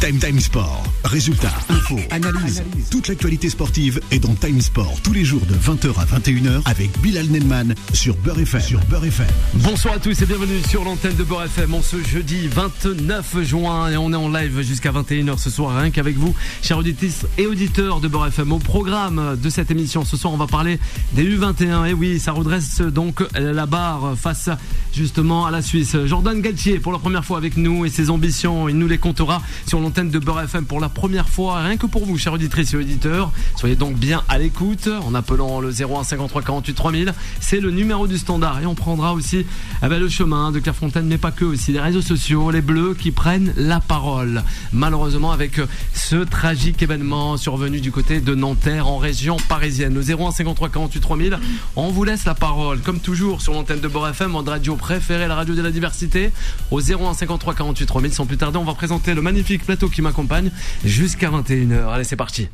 Time Time Sport. Résultats, infos, analyse. Toute l'actualité sportive est dans Time Sport tous les jours de 20h à 21h avec Bilal Nelman sur Beurre FM. Sur Beurre FM. Bonsoir à tous et bienvenue sur l'antenne de Beurre FM en ce jeudi 29 juin et on est en live jusqu'à 21h ce soir rien qu'avec vous, chers auditrices et auditeurs de Beurre FM. Au programme de cette émission ce soir on va parler des U21 et oui ça redresse donc la barre face justement à la Suisse. Jordan Galtier pour la première fois avec nous et ses ambitions il nous les comptera sur l'antenne de Beurre FM pour la première fois, rien que pour vous, chers auditrices et auditeurs. Soyez donc bien à l'écoute en appelant le 01 53 48 3000. C'est le numéro du standard et on prendra aussi eh ben, le chemin de Clairefontaine, mais pas que aussi les réseaux sociaux, les bleus qui prennent la parole. Malheureusement, avec ce tragique événement survenu du côté de Nanterre en région parisienne. Le 01 53 48 3000. On vous laisse la parole, comme toujours, sur l'antenne de Beurre FM, votre radio préférée, la radio de la diversité, au 01 53 48 3000. Sans plus tarder, on va présenter le magnifique plateau qui m'accompagne jusqu'à 21h. Allez, c'est parti.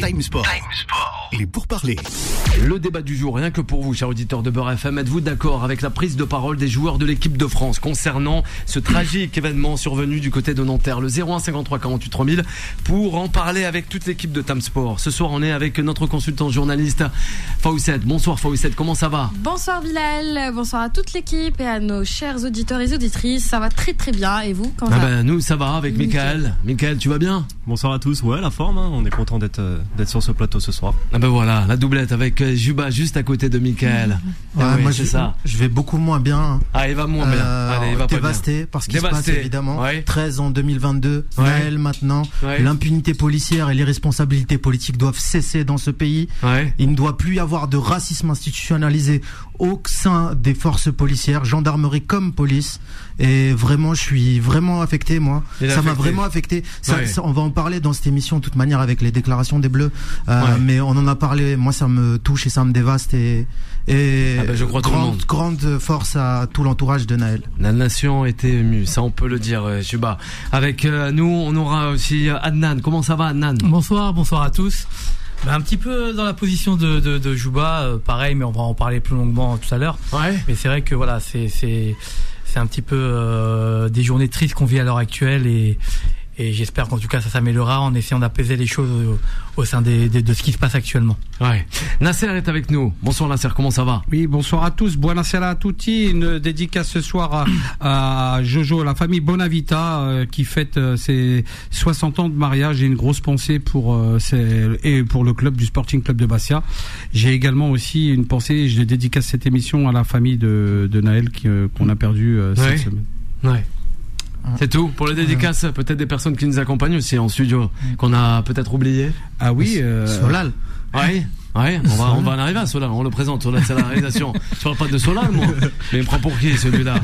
Time Sport. Il est pour parler. Le débat du jour, rien que pour vous, chers auditeurs de Beurre FM, êtes-vous d'accord avec la prise de parole des joueurs de l'équipe de France concernant ce tragique événement survenu du côté de Nanterre, le 01 53 48 3000, pour en parler avec toute l'équipe de Time Sport. Ce soir, on est avec notre consultant journaliste Fawcett. Bonsoir Fawcett, comment ça va? Bonsoir Bilal, bonsoir à toute l'équipe et à nos chers auditeurs et auditrices. Ça va très très bien. Et vous, comment ah ça va? ben, Nous, ça va avec Michael. Michael, tu vas bien? Bonsoir à tous. Ouais, la forme, hein. on est content d'être euh, d'être sur ce plateau ce soir. Ah ben voilà, la doublette avec euh, Juba juste à côté de Michael. Ouais, Ah oui, moi, c'est je, ça. je vais beaucoup moins bien. Ah, il va moins bien. Euh, Allez, il va pas bien. dévasté par ce qui se Dévasté. passe évidemment. Ouais. 13 en 2022, Ouais. Naël maintenant. Ouais. L'impunité policière et les responsabilités politiques doivent cesser dans ce pays. Ouais. Il ne doit plus y avoir de racisme institutionnalisé au sein des forces policières, gendarmerie comme police. Et vraiment, je suis vraiment affecté, moi. Ça m'a vraiment affecté. Ça, Ouais. ça- on va en parler dans cette émission de toute manière avec les déclarations des Bleus. Euh, Ouais. Mais on en a parlé. Moi, ça me touche et ça me dévaste. Et, et Ah ben, je crois tout le grande, monde. grande force à tout l'entourage de Naël. La nation était émue, ça on peut le dire, euh, Juba. Avec euh, nous, on aura aussi euh, Adnan. Comment ça va, Adnan? Bonsoir, bonsoir à tous. Ben, un petit peu dans la position de, de, de Juba, euh, pareil, mais on va en parler plus longuement tout à l'heure. Ouais. Mais c'est vrai que voilà, c'est c'est c'est un petit peu euh, des journées tristes qu'on vit à l'heure actuelle et et j'espère qu'en tout cas ça s'améliorera en essayant d'apaiser les choses au, au sein des, des- de ce qui se passe actuellement. Ouais. Nasser est avec nous. Bonsoir Nasser, comment ça va? Oui, bonsoir à tous. Buonasera a tutti. Une dédicace ce soir à, à Jojo, la famille Bonavita, euh, qui fête euh, ses 60 ans de mariage et une grosse pensée pour euh, ses- et pour le club du Sporting Club de Bastia. J'ai également aussi une pensée. Je dédicace cette émission à la famille de, de Naël euh, qu'on a perdu euh, Ouais. cette semaine. Ouais. C'est tout pour les dédicaces. Peut-être des personnes qui nous accompagnent aussi en studio, qu'on a peut-être oublié. Ah oui. euh, Solal. Ouais. Ouais, on va, on va en arriver à Solal, on le présente, Solal, c'est la réalisation. Je parle pas de Solal, moi. Mais il me prend pour qui, celui-là?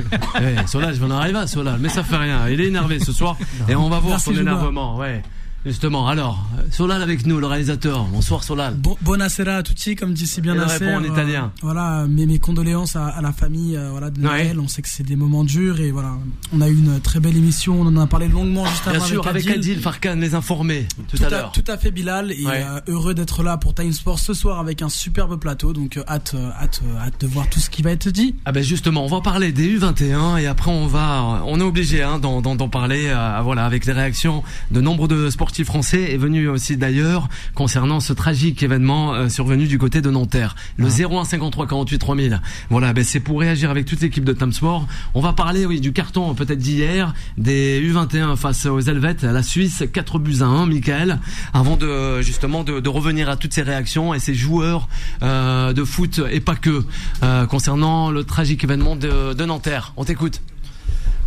Eh, Solal, je vais en arriver à Solal, mais ça fait rien. Il est énervé ce soir, et on va voir Merci, son énervement, ouais. Justement, alors, Solal avec nous, le réalisateur. Bonsoir, Solal. Bon, buonasera a tutti, comme dit si bien Nasser. répond en Euh, italien. voilà, mes, mes condoléances à, à la famille euh, voilà, de Ouais. Noël. On sait que c'est des moments durs et voilà, on a eu une très belle émission. On en a parlé longuement juste Bien avant sûr, avec Adil. Adil Farkan, les informés, tout, Tout à l'heure. tout à fait Bilal et Ouais. euh, heureux d'être là pour Time Sport ce soir avec un superbe plateau donc hâte, hâte, hâte de voir tout ce qui va être dit. Ah ben justement, on va parler des U21 et après on va, on est obligé hein, d'en, parler, voilà, avec les réactions de nombre de sportifs français et venus aussi d'ailleurs concernant ce tragique événement euh, survenu du côté de Nanterre. Le 01 53 48 3000. Voilà, ben c'est pour réagir avec toute l'équipe de Time Sport. On va parler, oui, du carton peut-être d'hier des U21 face aux Helvètes, la Suisse, 4 buts à 1, Michael, avant de justement de, de revenir à toutes ces réactions et ces joueurs euh, de foot et pas que euh, concernant le tragique événement de, de Nanterre. On t'écoute.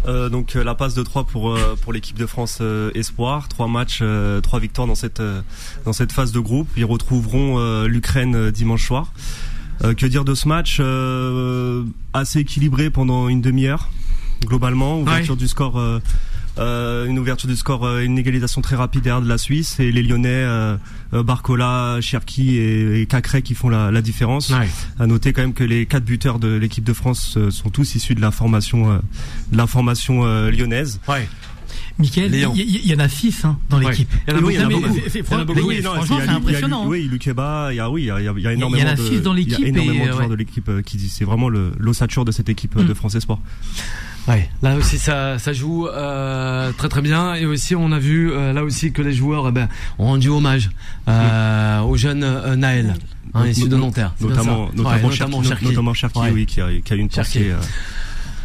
Euh, donc euh, la passe de 3 pour euh, pour l'équipe de France euh, Espoir, trois matchs, euh, trois victoires dans cette euh, dans cette phase de groupe. Ils retrouveront euh, l'Ukraine dimanche soir. Euh, que dire de ce match euh, assez équilibré pendant une demi-heure globalement, ouverture du score euh, une ouverture du score, euh, une égalisation très rapide derrière de la Suisse et les Lyonnais, euh, Barcola, Cherki et, et Cacré qui font la, la différence. Ouais. À noter quand même que les quatre buteurs de l'équipe de France euh, sont tous issus de la formation, euh, de la formation euh, lyonnaise. Ouais. Mickaël, il y, en a 6 hein, dans l'équipe. Il y en a Oui, il y en a Mais- beaucoup. franchement, c'est impressionnant. Oui, Lukeba, il y a oui, il y a, il y a énormément il y en a de, six dans il y a l'équipe énormément et, de joueurs ouais. de l'équipe qui disent c'est vraiment l'ossature de cette équipe euh, Mm. de France Espoir. Ouais, là aussi ça, ça joue euh, très très bien. Et aussi on a vu euh, là aussi que les joueurs eh ben, ont rendu hommage euh, au jeune euh, Naël, hein, issu de Nanterre. Notamment, notamment, Ouais, Cherki, notamment Cherki, oui, qui a, qui a eu une pensée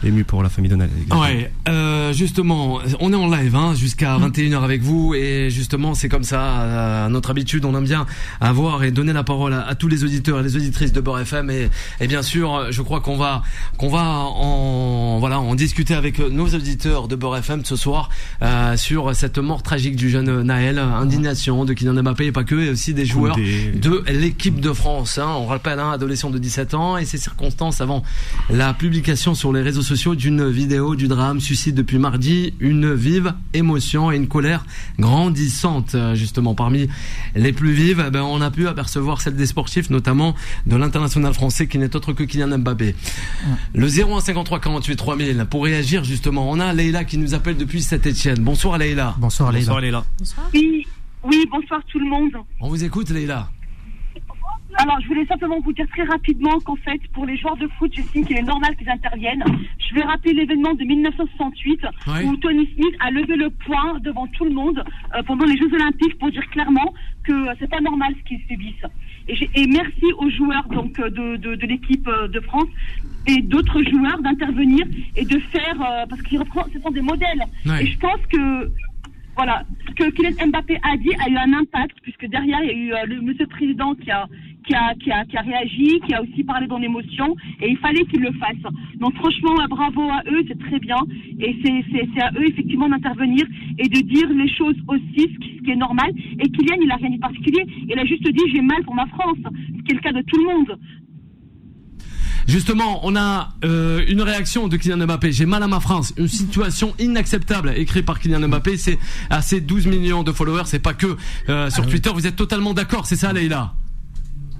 émue pour la famille de Naël. Ouais, euh, justement, on est en live hein, jusqu'à 21h avec vous et justement c'est comme ça, euh, à notre habitude, on aime bien avoir et donner la parole à, à tous les auditeurs et les auditrices de Beurre FM et, et bien sûr, je crois qu'on va qu'on va en voilà en discuter avec nos auditeurs de Beurre FM ce soir euh, sur cette mort tragique du jeune Naël, indignation de Kylian Mbappé et pas que, et aussi des joueurs de l'équipe de France. Hein. On rappelle, un adolescent de 17 ans et ses circonstances avant la publication sur les réseaux sociaux d'une vidéo du drame suscite depuis mardi une vive émotion et une colère grandissante. Justement, parmi les plus vives, eh ben, on a pu apercevoir celle des sportifs, notamment de l'international français qui n'est autre que Kylian Mbappé. Le 0153 48 3000 pour réagir justement. On a Leïla qui nous appelle depuis Saint-Etienne. Bonsoir Leïla. Bonsoir, Leïla. Bonsoir Léla. Oui, oui, bonsoir tout le monde. On vous écoute Leïla. Alors, je voulais simplement vous dire très rapidement qu'en fait, pour les joueurs de foot, j'estime qu'il est normal qu'ils interviennent. Je vais rappeler l'événement de 1968 Ouais. où Tony Smith a levé le poing devant tout le monde euh, pendant les Jeux Olympiques pour dire clairement que euh, c'est pas normal ce qu'ils subissent. Et, et merci aux joueurs donc euh, de, de, de l'équipe de France et d'autres joueurs d'intervenir et de faire euh, parce qu'ils reprennent- ce sont des modèles. Ouais. Et je pense que voilà, ce que Kylian Mbappé a dit a eu un impact, puisque derrière, il y a eu euh, le monsieur le président qui a, qui, a, qui, a, qui a réagi, qui a aussi parlé dans l'émotion, et il fallait qu'il le fasse. Donc franchement, euh, bravo à eux, c'est très bien, et c'est- à eux effectivement d'intervenir et de dire les choses aussi, ce qui, est normal. Et Kylian, il a rien dit particulier, il a juste dit j'ai mal pour ma France, ce qui est le cas de tout le monde. Justement, on a euh, une réaction de Kylian Mbappé. J'ai mal à ma France. Une situation inacceptable écrite par Kylian Mbappé. C'est à ses 12 millions de followers. C'est pas que euh, sur Twitter. Vous êtes totalement d'accord, c'est ça, Leïla?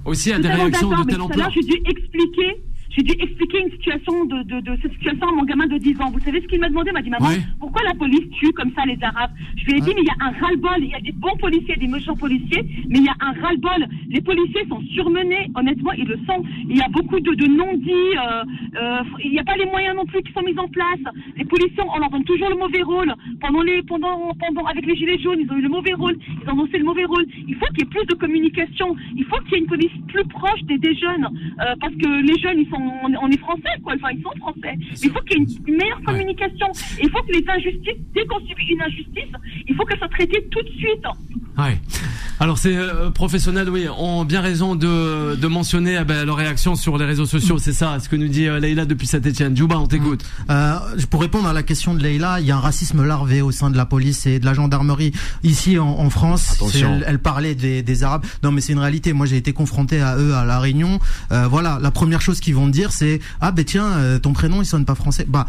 Aussi à des réactions de mais telle tout à l'heure, ampleur. j'ai dû expliquer. J'ai dû expliquer une situation de, de, de cette situation à mon gamin de 10 ans. Vous savez ce qu'il m'a demandé Il m'a dit Maman, Ouais. pourquoi la police tue comme ça les Arabes? Je lui ai dit Mais il y a un ras-le-bol. Il y a des bons policiers, des méchants policiers, mais il y a un ras-le-bol. Les policiers sont surmenés, honnêtement, ils le sont. Il y a beaucoup de, de non-dits. euh, euh, il n'y a pas les moyens non plus qui sont mis en place. Les policiers, on leur donne toujours le mauvais rôle. Pendant les, pendant, pendant, avec les Gilets jaunes, ils ont eu le mauvais rôle. Ils ont annoncé le mauvais rôle. Il faut qu'il y ait plus de communication. Il faut qu'il y ait une police plus proche des, des jeunes. Euh, parce que les jeunes, ils sont, on, on est français, quoi. Enfin, ils sont français. Il faut qu'il y ait une, une meilleure communication. Il faut que les injustices, dès qu'on subit une injustice, il faut qu'elle soit traitée tout de suite. Ouais. Alors c'est euh, professionnel, oui, ont bien raison de, de mentionner eh ben, leur réaction sur les réseaux sociaux. C'est ça, ce que nous dit euh, Leïla depuis Saint-Etienne. Jouba, on t'écoute. Euh, pour répondre à la question de Leïla, il y a un racisme larvé au sein de la police et de la gendarmerie ici en, en France. Elle, elle parlait des, des Arabes. Non, mais c'est une réalité. Moi, j'ai été confronté à eux à la Réunion. Euh, voilà, la première chose qu'ils vont dire, c'est ah ben tiens, euh, ton prénom il sonne pas français. Bah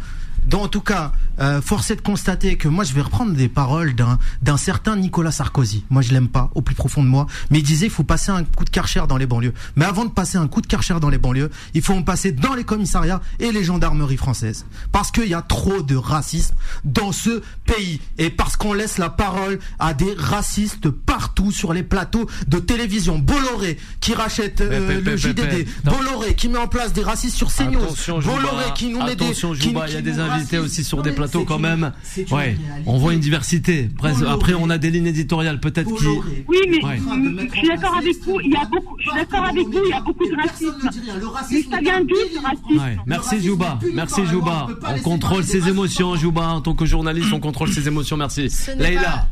dans en tout cas, euh, force est de constater que moi je vais reprendre des paroles d'un d'un certain Nicolas Sarkozy. Moi je l'aime pas au plus profond de moi, mais il disait il faut passer un coup de karcher dans les banlieues. Mais avant de passer un coup de karcher dans les banlieues, il faut en passer dans les commissariats et les gendarmeries françaises parce qu'il y a trop de racisme dans ce pays et parce qu'on laisse la parole à des racistes partout sur les plateaux de télévision. Bolloré qui rachète euh, le JDD. Bolloré qui met en place des racistes sur CNews. Bolloré qui nous met des qui- Jouba, il y a qui des nous invités racisent. aussi sur Non, des plateaux quand une- même. Ouais, on voit une diversité. Après, on a des lignes éditoriales peut-être qui. Oui, mais Ouais. je suis d'accord avec vous. Il y a beaucoup, je suis d'accord avec vous. Il y a beaucoup de racisme. Mais ça vient d'où ce racisme Ouais. Merci Jouba, merci Jouba. On contrôle ses émotions, Jouba. En tant que journaliste, on contrôle ses émotions. Merci. Leïla.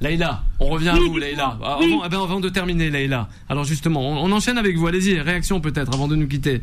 Leïla, on revient à vous. Leïla. Ah, Oui. Avant, eh ben, avant de terminer, Leïla. Alors justement, on, on enchaîne avec vous. Allez-y, réaction peut-être avant de nous quitter.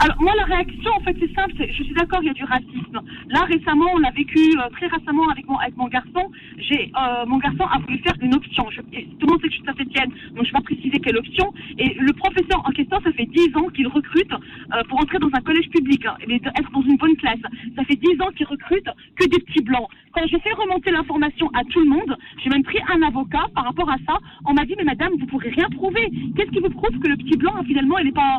Alors moi la réaction en fait c'est simple, je suis d'accord il y a du racisme. Là récemment on l'a vécu euh, très récemment avec mon avec mon garçon. J'ai euh, mon garçon a voulu faire une option. Je, tout le monde sait que je suis Saint-Étienne, donc je vais pas préciser quelle option. Et le professeur en question ça fait 10 ans qu'il recrute euh, pour entrer dans un collège public hein, et être dans une bonne classe. Ça fait 10 ans qu'il recrute que des petits blancs. Quand j'ai fait remonter l'information à tout le monde, j'ai même pris un avocat par rapport à ça. On m'a dit mais madame vous pourrez rien prouver. Qu'est-ce qui vous prouve que le petit blanc finalement il est pas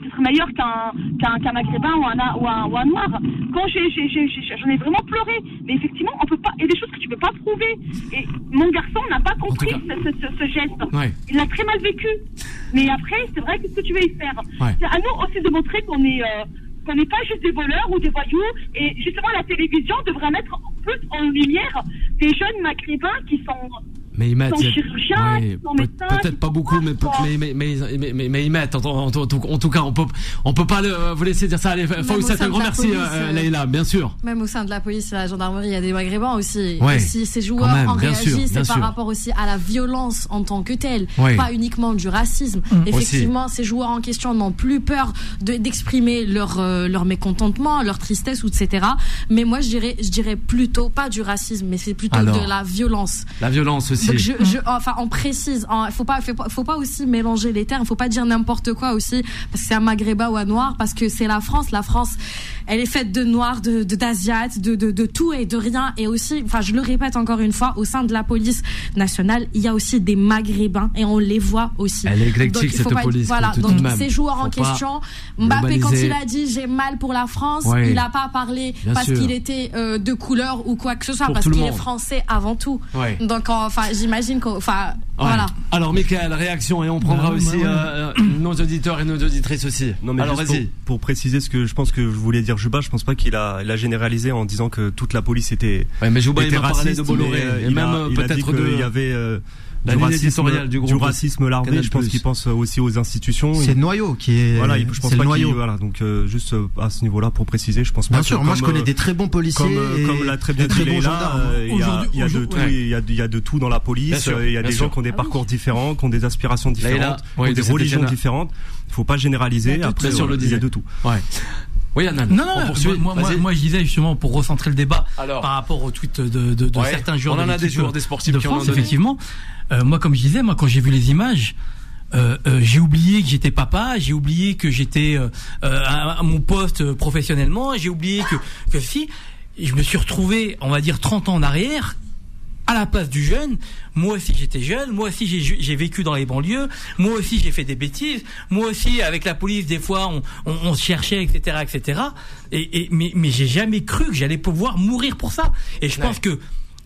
peut-être meilleur qu'un qu'un qu'un maghrébin ou un, ou un ou un noir. Quand j'ai j'ai j'ai j'ai- j'en ai vraiment pleuré. Mais effectivement on peut pas il y a des choses que tu peux pas prouver. Et mon garçon n'a pas compris cas- ce, ce, ce- ce geste. Ouais. Il l'a très mal vécu. Mais après c'est vrai qu'est-ce que tu veux y faire Ouais. C'est à nous aussi de montrer qu'on est euh, qu'on n'est pas juste des voleurs ou des voyous. Et justement, la télévision devrait mettre plus en lumière des jeunes maghrébins qui sont Mais ils mettent. Son chirurgien, ouais, son peut- médecin, Peut-être pas beaucoup, mais, mais, mais, mais, mais, mais- mais ils mettent. En, en- en- en tout cas, on peut, on peut pas le, vous laisser dire ça. Allez, sein un de grand merci, euh, euh, Leïla, bien sûr. Même au sein de la police et la gendarmerie, il y a des maghrébins aussi. Ouais. Et si ces joueurs même, en réagissent, c'est par rapport aussi à la violence en tant que telle, Ouais. pas uniquement du racisme. Mm. Effectivement, ces joueurs en question n'ont plus peur de- d'exprimer leur euh, leur mécontentement, leur tristesse, etc. Mais moi, je dirais, je dirais plutôt pas du racisme, mais c'est plutôt Alors. de la violence. La violence aussi. Donc je, je- enfin, on précise, il faut pas, faut pas, faut pas aussi mélanger les termes, faut pas dire n'importe quoi aussi, parce que c'est un maghrébin ou un noir, parce que c'est la France. La France, elle est faite de noirs, de, d'asiates, de, de, de tout et de rien. Et aussi, enfin, je le répète encore une fois, au sein de la police nationale, il y a aussi des maghrébins et on les voit aussi. Elle est éclectique, cette pas- police, Voilà. tout Donc ces joueurs en question, Mbappé quand il a dit j'ai mal pour la France, Ouais. il a pas parlé Bien parce qu'il était euh, de couleur ou quoi que ce soit, Pour parce qu'il est français avant tout. Ouais. Donc enfin, j'imagine qu'on, enfin, Ouais. voilà. Alors, Michael, réaction, et on prendra Ouais, aussi ouais. euh, nos auditeurs et nos auditrices aussi. Non mais Alors, pour, vas-y. pour préciser ce que je pense que je voulais dire Juba, je pense pas qu'il a, il a généralisé en disant que toute la police était. Ouais, mais Juba, il était m'a parlé raciste, de Bolloré, mais, euh, et il même, peut-être de- il y avait euh, la du racisme, du groupe racisme larvé. Canal+. Je pense qu'il pense aussi aux institutions. C'est le noyau qui est. Voilà, il- je pense pas noyau. voilà. Donc euh, juste euh, à ce niveau-là pour préciser, je pense Bien pas. que sûr, moi, comme, je connais euh, des très bons policiers Comme, euh, et comme l'a très bien des très bons gendarmes. euh, il y a, de Aujourd'hui- tout, il y a, de tout dans la police. euh, Il y a des gens qui ont des Ah parcours différents, qui ont des aspirations différentes, qui ont des religions différentes. Il faut pas généraliser. Après, il y a disait. de tout. Oui. Non, on non, moi, moi, Vas-y. moi, je disais justement pour recentrer le débat Alors. par rapport au tweet de, de, de Ouais, certains joueurs on en de a des joueurs, des sportifs de qui en ont France, effectivement. Euh, moi, comme je disais, moi, quand j'ai vu les images, euh, euh, j'ai oublié que j'étais papa, j'ai oublié que j'étais euh, euh, à, à mon poste professionnellement, j'ai oublié que, que si, je me suis retrouvé, on va dire, 30 ans en arrière, à la place du jeune. Moi aussi j'étais jeune, moi aussi j'ai vécu dans les banlieues, moi aussi j'ai fait des bêtises, moi aussi avec la police des fois on, on, on se cherchait etc etc. Et, et mais mais j'ai jamais cru que j'allais pouvoir mourir pour ça. Et je pense que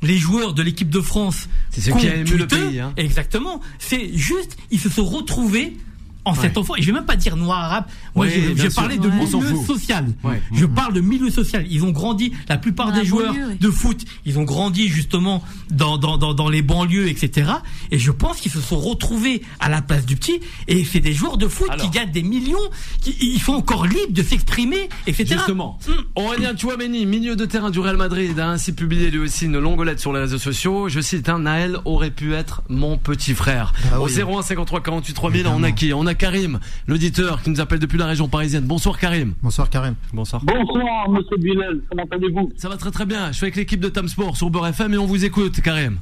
les joueurs de l'équipe de France, C'est ce qui a le pays, hein. Exactement. C'est juste ils se sont retrouvés en cet enfant, et je vais même pas dire noir arabe, moi Oui, je, je sûr. parlais de Ouais. Milieu social. Ouais. Je parle de milieu social. Ils ont grandi, la plupart Dans des joueurs oui. de foot, ils ont grandi justement dans, dans, dans, dans les banlieues, etc. Et je pense qu'ils se sont retrouvés à la place du petit. Et c'est des joueurs de foot Alors. qui gagnent des millions, qui ils sont encore libres de s'exprimer, etc. Justement, Mm. Aurélien Chouameni, milieu de terrain du Real Madrid, a ainsi publié lui aussi une longue lettre sur les réseaux sociaux. Je cite, hein, Naël aurait pu être mon petit frère. Ah Au oui. 01 53 48 3000, on a qui? On a Karim, l'auditeur qui nous appelle depuis la région parisienne. Bonsoir Karim. Bonsoir Karim. Bonsoir. Bonsoir, monsieur Bilal, comment allez-vous? Ça va très très bien. Je suis avec l'équipe de Tam Sport sur Beurre FM et on vous écoute, Karim.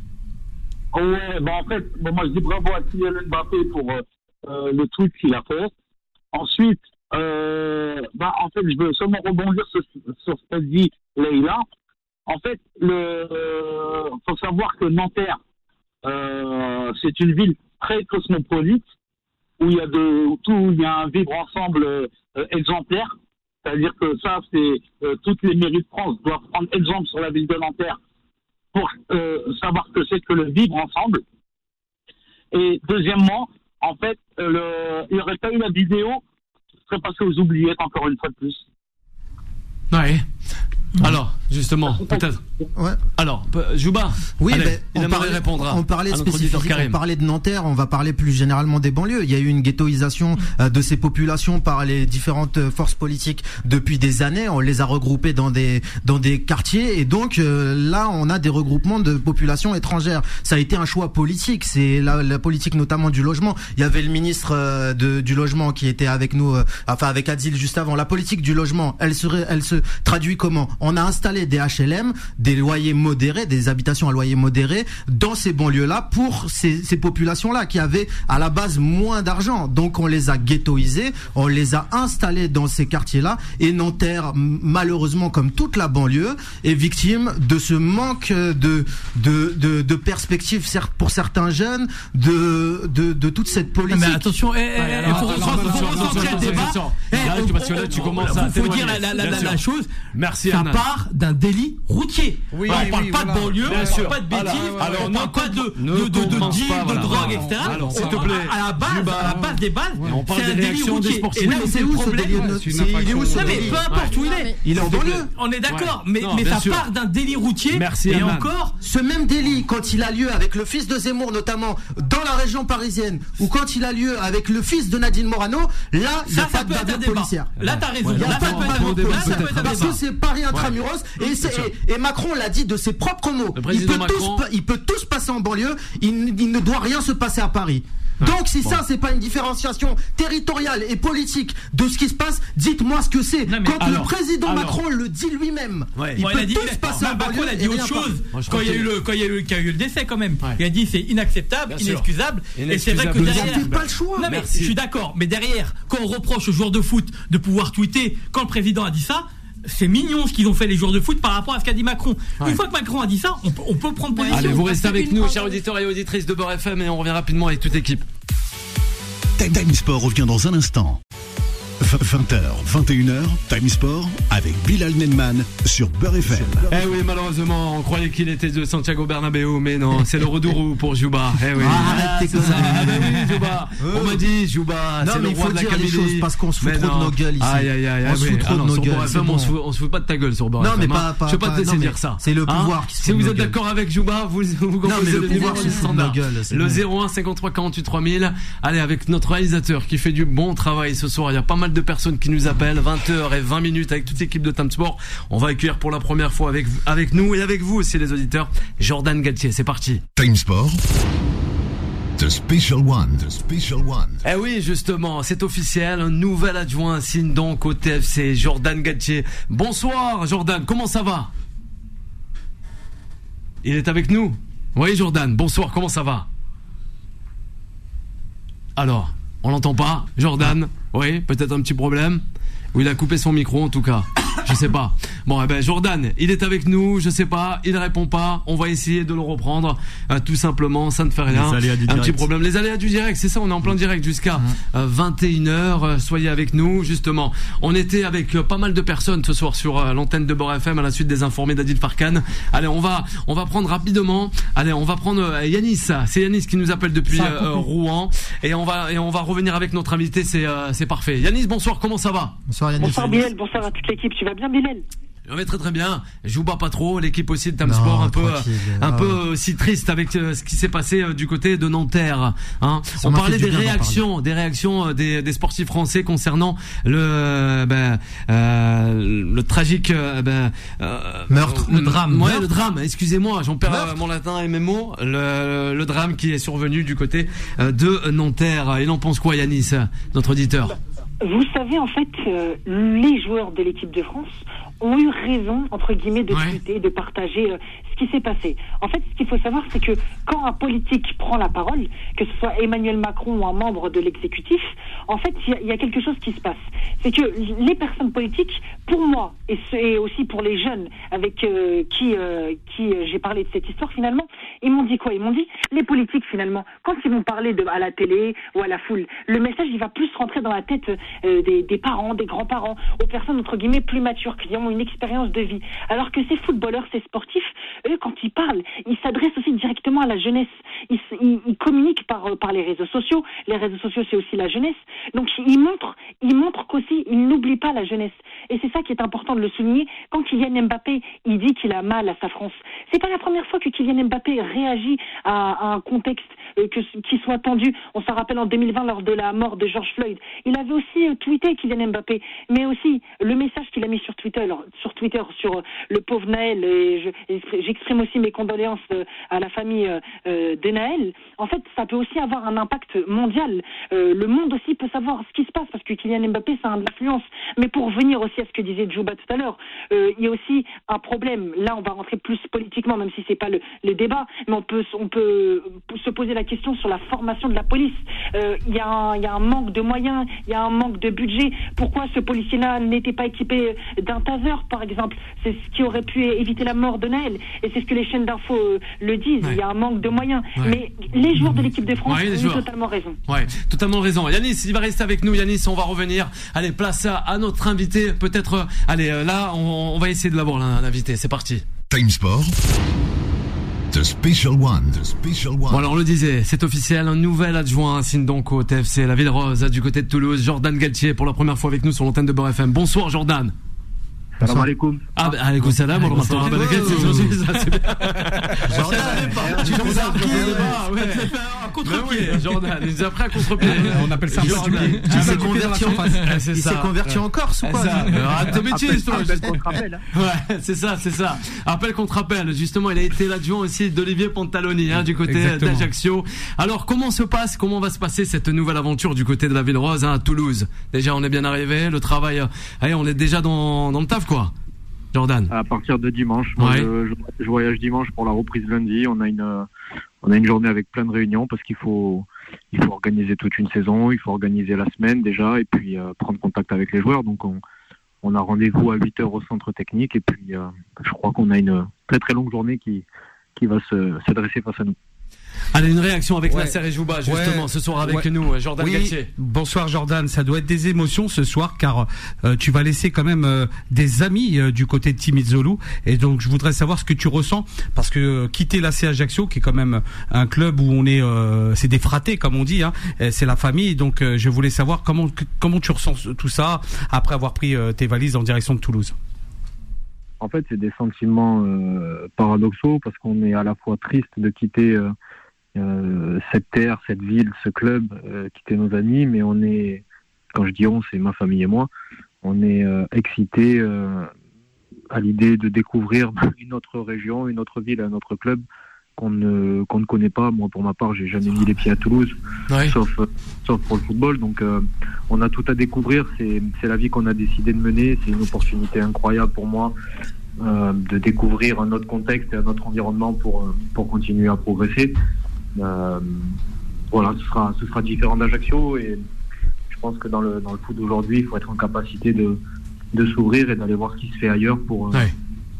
Ouais, bah en fait, moi je dis bravo à Kylian Mbappé pour euh, euh, le tweet qu'il a fait. Ensuite, euh, bah en fait, je veux seulement rebondir sur, sur ce qu'a dit Leïla. En fait, le euh, faut savoir que Nanterre, euh, c'est une ville très cosmopolite où il y a de tout, il y a un vivre ensemble euh, exemplaire. C'est-à-dire que ça, c'est euh, toutes les mairies de France doivent prendre exemple sur la ville de Nanterre pour euh, savoir que c'est que le vivre ensemble. Et deuxièmement, en fait, euh, le, il n'y aurait pas eu la vidéo, ce serait passé aux oubliettes encore une fois de plus. Ouais. Alors, justement, peut-être. Ouais. Alors, Jouba. Oui, allez, ben, il on parlait, répondre à, on parlait spécifiquement, on parlait de Nanterre, on va parler plus généralement des banlieues. Il y a eu une ghettoisation euh, de ces populations par les différentes euh, forces politiques depuis des années. On les a regroupées dans des dans des quartiers et donc euh, là, on a des regroupements de populations étrangères. Ça a été un choix politique. C'est la, la politique notamment du logement. Il y avait le ministre euh, de, du logement qui était avec nous, euh, enfin avec Adil juste avant. La politique du logement, elle serait, elle se traduit comment? On a installé des HLM, des loyers modérés, des habitations à loyer modéré dans ces banlieues-là pour ces, ces populations-là qui avaient à la base moins d'argent. Donc on les a ghettoisés, on les a installés dans ces quartiers-là et Nanterre, malheureusement comme toute la banlieue, est victime de ce manque de de de, de perspectives pour certains jeunes, de de, de toute cette politique. Mais attention, eh, eh, Ouais, eh, faut, recentrer le débat. parce que là, tu commences faut- à faut dire la, chose. Merci, ça part d'un d'un délit routier. Oui, on oui, parle oui, pas voilà. de banlieue, Bien on sûr. parle pas de Alors, bêtises, alors, on ne parle pas de, ne de, de, de deal, de voilà. drogue, etc. Alors, s'il On- te plaît, à la base, Juba, à la base des bases, on parle c'est un délit routier. Et là c'est c'est où ce délit c'est une C'est- Il est où ce non mais délit peu importe où il est. Il est en banlieue. On est d'accord, mais, ça part d'un délit routier. Merci, et encore, Ce même délit, quand il a lieu avec le fils de Zemmour, notamment dans la région parisienne, ou quand il a lieu avec le fils de Nadine Morano, là, il n'y a ça, pas ça de peut être un bavure débat. policière. Là, t'as raison. Il y a Là, pas ça de peut être un débat. Parce que c'est Paris intramuros et, c'est- et, et Macron l'a dit de ses propres mots. Il peut, tous, Macron- pa- il peut tous passer en banlieue, il, il ne doit rien se passer à Paris. Donc si ça c'est pas une différenciation territoriale et politique de ce qui se passe, dites-moi ce que c'est. Quand alors, le président alors. Macron le dit lui-même, Ouais. il Bon, peut a dit, tous il a- passer en Macron, banlieue il a et dit autre chose Moi, quand il y a eu le quand il y a eu qu'il y a eu le décès quand même. Ouais. Il a dit c'est inacceptable, inexcusable et c'est vrai que derrière pas le choix. Non mais Merci. je suis d'accord, mais derrière quand on reproche aux joueurs de foot de pouvoir tweeter quand le président a dit ça, c'est mignon ce qu'ils ont fait les joueurs de foot par rapport à ce qu'a dit Macron. Ouais. Une fois que Macron a dit ça, on peut, on peut prendre position. Allez, vous restez avec nous, chers auditeurs et auditrices de Beurre FM, et on revient rapidement avec toute l'équipe. Time Time Sport revient dans un instant. 20h, 21h, Time Sport avec Bilal Nenman sur Beurre FM. Eh oui, malheureusement, on croyait qu'il était de Santiago Bernabéu, mais non, c'est le Redourou pour Juba. Eh oui. Arrête tes ça. Ah oui, Juba. On m'a dit, Juba, Non, c'est mais le il roi faut de la Kabylie. choses, parce qu'on se fout trop de nos gueules ici. Aïe, aïe, aïe, On se fout trop Ah de non, nos gueules, on se fout- pas de ta gueule sur Beurre Non, mais hein. pas- pas- Je vais pas pas- te laisser dire ça. c'est le Hein pouvoir qui se Si vous êtes d'accord avec Juba, vous, vous composez le pouvoir qui se Le bon. 01 53 48 3000. Allez, avec notre réalisateur qui fait du bon travail ce soir. Il y a pas mal de personnes qui nous appellent. 20h et 20 minutes avec toute l'équipe de Time Sport. On va accueillir pour la première fois avec, avec nous et avec vous aussi les auditeurs. Jordan Galtier, c'est parti. Time Sport. The Special One. The Special One. Eh oui, justement, c'est officiel. Un nouvel adjoint signe donc au TFC, Jordan Galtier. Bonsoir, Jordan. Comment ça va? Il est avec nous? Oui, Jordan. Bonsoir. Comment ça va? Alors, on l'entend pas, Jordan? Oui, peut-être un petit problème. Ou il a coupé son micro en tout cas. Je sais pas. Bon, eh ben Jordan, il est avec nous. Je sais pas. Il répond pas. On va essayer de le reprendre. Euh, tout simplement, ça ne fait rien. Les aléas du un direct. petit problème. Les aléas du direct, c'est ça. On est en plein direct jusqu'à 21h. Euh, Soyez avec nous, justement. On était avec euh, pas mal de personnes ce soir sur euh, l'antenne de Bord FM à la suite des informés d'Adil Farkan. Allez, on va, on va prendre rapidement. Allez, on va prendre euh, Yanis. C'est Yanis qui nous appelle depuis euh. Rouen. Et on va, et on va revenir avec notre invité. C'est, euh, c'est parfait. Yanis, bonsoir. Comment ça va? Bonsoir Yannis. Bonsoir Bilal, bonsoir à toute l'équipe. Tu vas bien On va très très bien. Je joue pas trop. L'équipe aussi de Tam Sport un peu, un Ah peu aussi triste avec euh, ce qui s'est passé euh, du côté de Nanterre. Hein. On parlait des bien réactions, des réactions euh, des, des sportifs français concernant le ben, euh, le tragique ben, euh, Meurtre. le drame. Ouais, Meurtre. le drame. Excusez-moi, j'en perds Meurtre. mon latin et mes mots. Le, le drame qui est survenu du côté de Nanterre. Il en pense quoi, Yanis, notre auditeur? Vous savez, en fait, euh, les joueurs de l'équipe de France ont eu raison, entre guillemets, de Ouais. tweeter, de partager euh, ce qui s'est passé. En fait, ce qu'il faut savoir, c'est que quand un politique prend la parole, que ce soit Emmanuel Macron ou un membre de l'exécutif, en fait, il y a- il y, a quelque chose qui se passe. C'est que les personnes politiques, pour moi, et, aussi pour les jeunes avec euh, qui, euh, qui j'ai parlé de cette histoire, finalement, ils m'ont dit quoi? Ils m'ont dit, les politiques, finalement, quand ils vont parler de, à la télé ou à la foule, le message, il va plus rentrer dans la tête des, des parents, des grands-parents, aux personnes, entre guillemets, plus matures, qui ont une expérience de vie. Alors que ces footballeurs, ces sportifs, eux, quand ils parlent, ils s'adressent aussi directement à la jeunesse. Ils, communiquent par, euh, par les réseaux sociaux. Les réseaux sociaux, c'est aussi la jeunesse. Donc, ils montrent, ils montrent qu'aussi, ils n'oublient pas la jeunesse. Et c'est ça qui est important de le souligner. Quand Kylian Mbappé, il dit qu'il a mal à sa France, c'est pas la première fois que Kylian Mbappé réagit à, un contexte euh, qui soit tendu. On s'en rappelle en 2020 lors de la mort de George Floyd. Il avait aussi euh, tweeté Kylian Mbappé, mais aussi le message qu'il a mis sur Twitter, sur Twitter, sur euh, le pauvre Naël. Et je- et j'exprime aussi mes condoléances euh, à la famille euh, de Naël. En fait, ça peut aussi avoir un impact mondial. Le monde aussi peut savoir ce qui se passe parce que Kylian Mbappé, ça a de l'influence. Mais pour revenir aussi à ce que disait Djouba tout à l'heure, il y a aussi un problème. Là, on va rentrer plus politiquement, même si c'est pas le, le débat, mais on peut, on peut se poser la question sur la formation de la police. Il y, a un- y a un manque de moyens, il y a un manque de budget. Pourquoi ce policier-là n'était pas équipé d'un taser, par exemple C'est ce qui aurait pu éviter la mort de Naël. Et c'est ce que les chaînes d'infos euh, le disent. Il y a un manque de moyens. Ouais. Mais les joueurs de l'équipe de France Ouais, ont totalement raison. Ouais, totalement raison. Yanis, il va rester avec nous. Yanis, on va revenir. Allez, place à, à notre invité. Peut-être, euh, allez, euh, là, on, on va essayer de l'avoir, l'invité. C'est parti. Time Sport. The Special One. The Special One. Bon, alors on le disait, c'est officiel, un nouvel adjoint signe donc au TFC, la Ville Rose, du côté de Toulouse, Jordan Galtier, pour la première fois avec nous sur l'antenne de Beurre FM. Bonsoir Jordan. Salam alaikum. Ah, bah, alaikum salam. Ah, bah, quel- c'est- c'est- c'est- c'est bien. Jordan, Ah, contre-pied. Oui, Jordan, il nous a pris un contre-pied. On appelle ça Jordan. Ah, Il s'est bah, converti en- Ah, c'est il ça. s'est converti en Corse ou C'est quoi ça. Euh, Arrête bêtises, toi. hein. Ouais, c'est ça, c'est ça. Appel contre appel. Justement, il a été l'adjoint aussi d'Olivier Pantaloni, hein, du côté d'Ajaccio. Alors, comment se passe, comment va se passer cette nouvelle aventure du côté de la Ville Rose, hein, à Toulouse? Déjà, on est bien arrivé, le travail, euh, allez, on est déjà dans, dans le taf, quoi. Jordan. À partir de dimanche. Ouais. je, je- je voyage dimanche pour la reprise lundi. On a une, euh, on a une journée avec plein de réunions parce qu'il faut, il faut organiser toute une saison, il faut organiser la semaine déjà et puis euh, prendre contact avec les joueurs. Donc, on, a rendez-vous à 8 heures au centre technique et puis euh, je crois qu'on a une très très longue journée qui, qui va se, se dresser face à nous. Allez, une réaction avec Ouais. Nasser et Jouba, justement, Ouais. ce soir avec Ouais. nous, Jordan Oui. Galtier. Bonsoir Jordan, ça doit être des émotions ce soir car euh, tu vas laisser quand même euh, des amis euh, du côté de Timid Zolou et donc je voudrais savoir ce que tu ressens parce que euh, quitter l'AC Ajaccio qui est quand même un club où on est euh, c'est des fratés comme on dit hein, c'est la famille donc euh, je voulais savoir comment comment tu ressens tout ça après avoir pris euh, tes valises en direction de Toulouse. En fait, c'est des sentiments euh, paradoxaux parce qu'on est à la fois triste de quitter euh, cette terre, cette ville, ce club, euh, quitter nos amis, mais on est, quand je dis on, c'est ma famille et moi, on est euh, excité euh, à l'idée de découvrir une autre région, une autre ville, un autre club qu'on ne qu'on ne connaît pas. Moi, pour ma part, j'ai jamais mis les pieds à Toulouse, sauf sauf pour le football. Donc, euh, on a tout à découvrir. C'est c'est la vie qu'on a décidé de mener. C'est une opportunité incroyable pour moi euh, de découvrir un autre contexte et un autre environnement pour pour continuer à progresser. Euh, voilà, ce sera ce sera différent d'Ajaccio et je pense que dans le dans le foot d'aujourd'hui, il faut être en capacité de de s'ouvrir et d'aller voir ce qui se fait ailleurs pour euh, Ouais.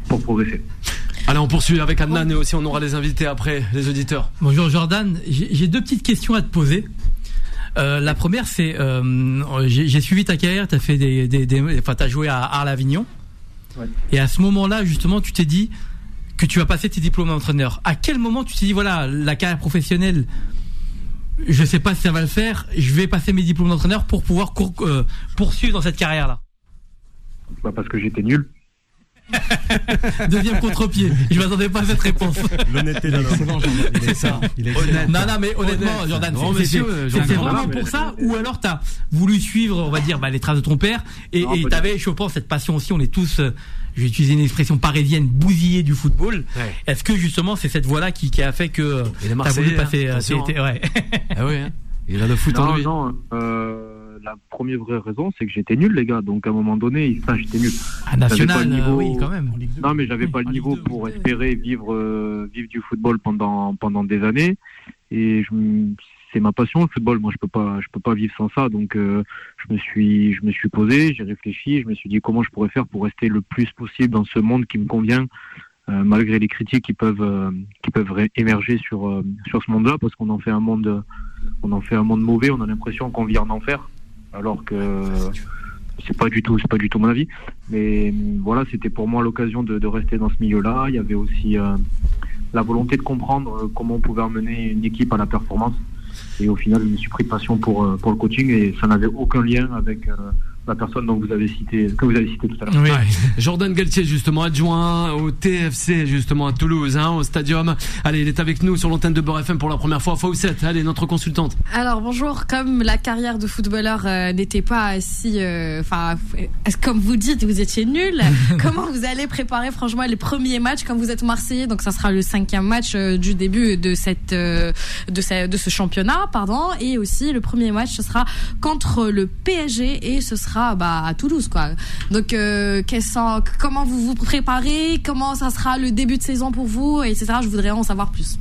pour progresser. Allez, on poursuit avec Adnan et aussi on aura les invités après, les auditeurs. Bonjour Jordan, j'ai deux petites questions à te poser. Euh, la première, c'est euh, j'ai suivi ta carrière, t'as fait des, des, des enfin t'as joué à Arles-Avignon. Ouais. Et à ce moment-là, justement, tu t'es dit que tu vas passer tes diplômes d'entraîneur. À quel moment tu t'es dit voilà la carrière professionnelle, je sais pas si ça va le faire, je vais passer mes diplômes d'entraîneur pour pouvoir cour- euh, poursuivre dans cette carrière-là? Bah, parce que j'étais nul. Deuxième contre-pied. Je m'attendais pas à cette réponse. L'honnêteté d'Alain. C'est ça. Honnête. Non, non, mais honnêtement, Honnête. Jordan, c'est- vraiment mais- pour ça Ou alors t'as voulu suivre, on va dire, bah, les traces de ton père et t'avais, je pense, cette passion aussi. On est tous, je vais utiliser une expression parisienne, bousillés du football. Ouais. Est-ce que justement c'est cette voie-là qui, qui a fait que t'as voulu passer hein, euh, t'es- t'es- ouais. Ah oui, hein. il a le foot en lui. non. euh, la première vraie raison, c'est que j'étais nul, les gars. Donc à un moment donné, enfin, j'étais nul. À national, pas le euh, niveau- oui, quand même. Non, mais j'avais Oui, pas le niveau pour espérer vivre euh, vivre du football pendant pendant des années. Et je c'est ma passion le football. Moi, je peux pas je peux pas vivre sans ça. Donc euh, je me suis je me suis posé, j'ai réfléchi, je me suis dit comment je pourrais faire pour rester le plus possible dans ce monde qui me convient. euh, malgré les critiques qui peuvent euh, qui peuvent émerger sur sur ce monde-là parce qu'on en fait un monde on en fait un monde mauvais on a l'impression qu'on vit en enfer alors que c'est pas du tout c'est pas du tout mon avis mais voilà c'était pour moi l'occasion de, de rester dans ce milieu-là il y avait aussi la volonté de comprendre comment on pouvait amener une équipe à la performance et au final je me suis pris passion pour euh, pour le coaching et ça n'avait aucun lien avec euh, la personne dont vous avez cité que vous avez cité tout à l'heure Oui. Ouais. Jordan Galtier, justement, adjoint au TFC, justement, à Toulouse, hein, au stadium. Allez, il est avec nous sur l'antenne de Beurre FM pour la première fois. Fawcett, allez, notre consultante. Alors bonjour, comme la carrière de footballeur euh, n'était pas si, euh, enfin, comme vous dites, vous étiez nul. comment vous allez préparer franchement les premiers matchs quand vous êtes Marseillais? Donc ça sera le cinquième match euh, du début de cette, euh, de, ce, de ce championnat, pardon, et aussi le premier match ce sera contre le PSG et ce sera bah, à Toulouse quoi. Donc euh, comment vous vous préparez? Comment ça sera le début de saison pour vous, etc. Je voudrais en savoir plus.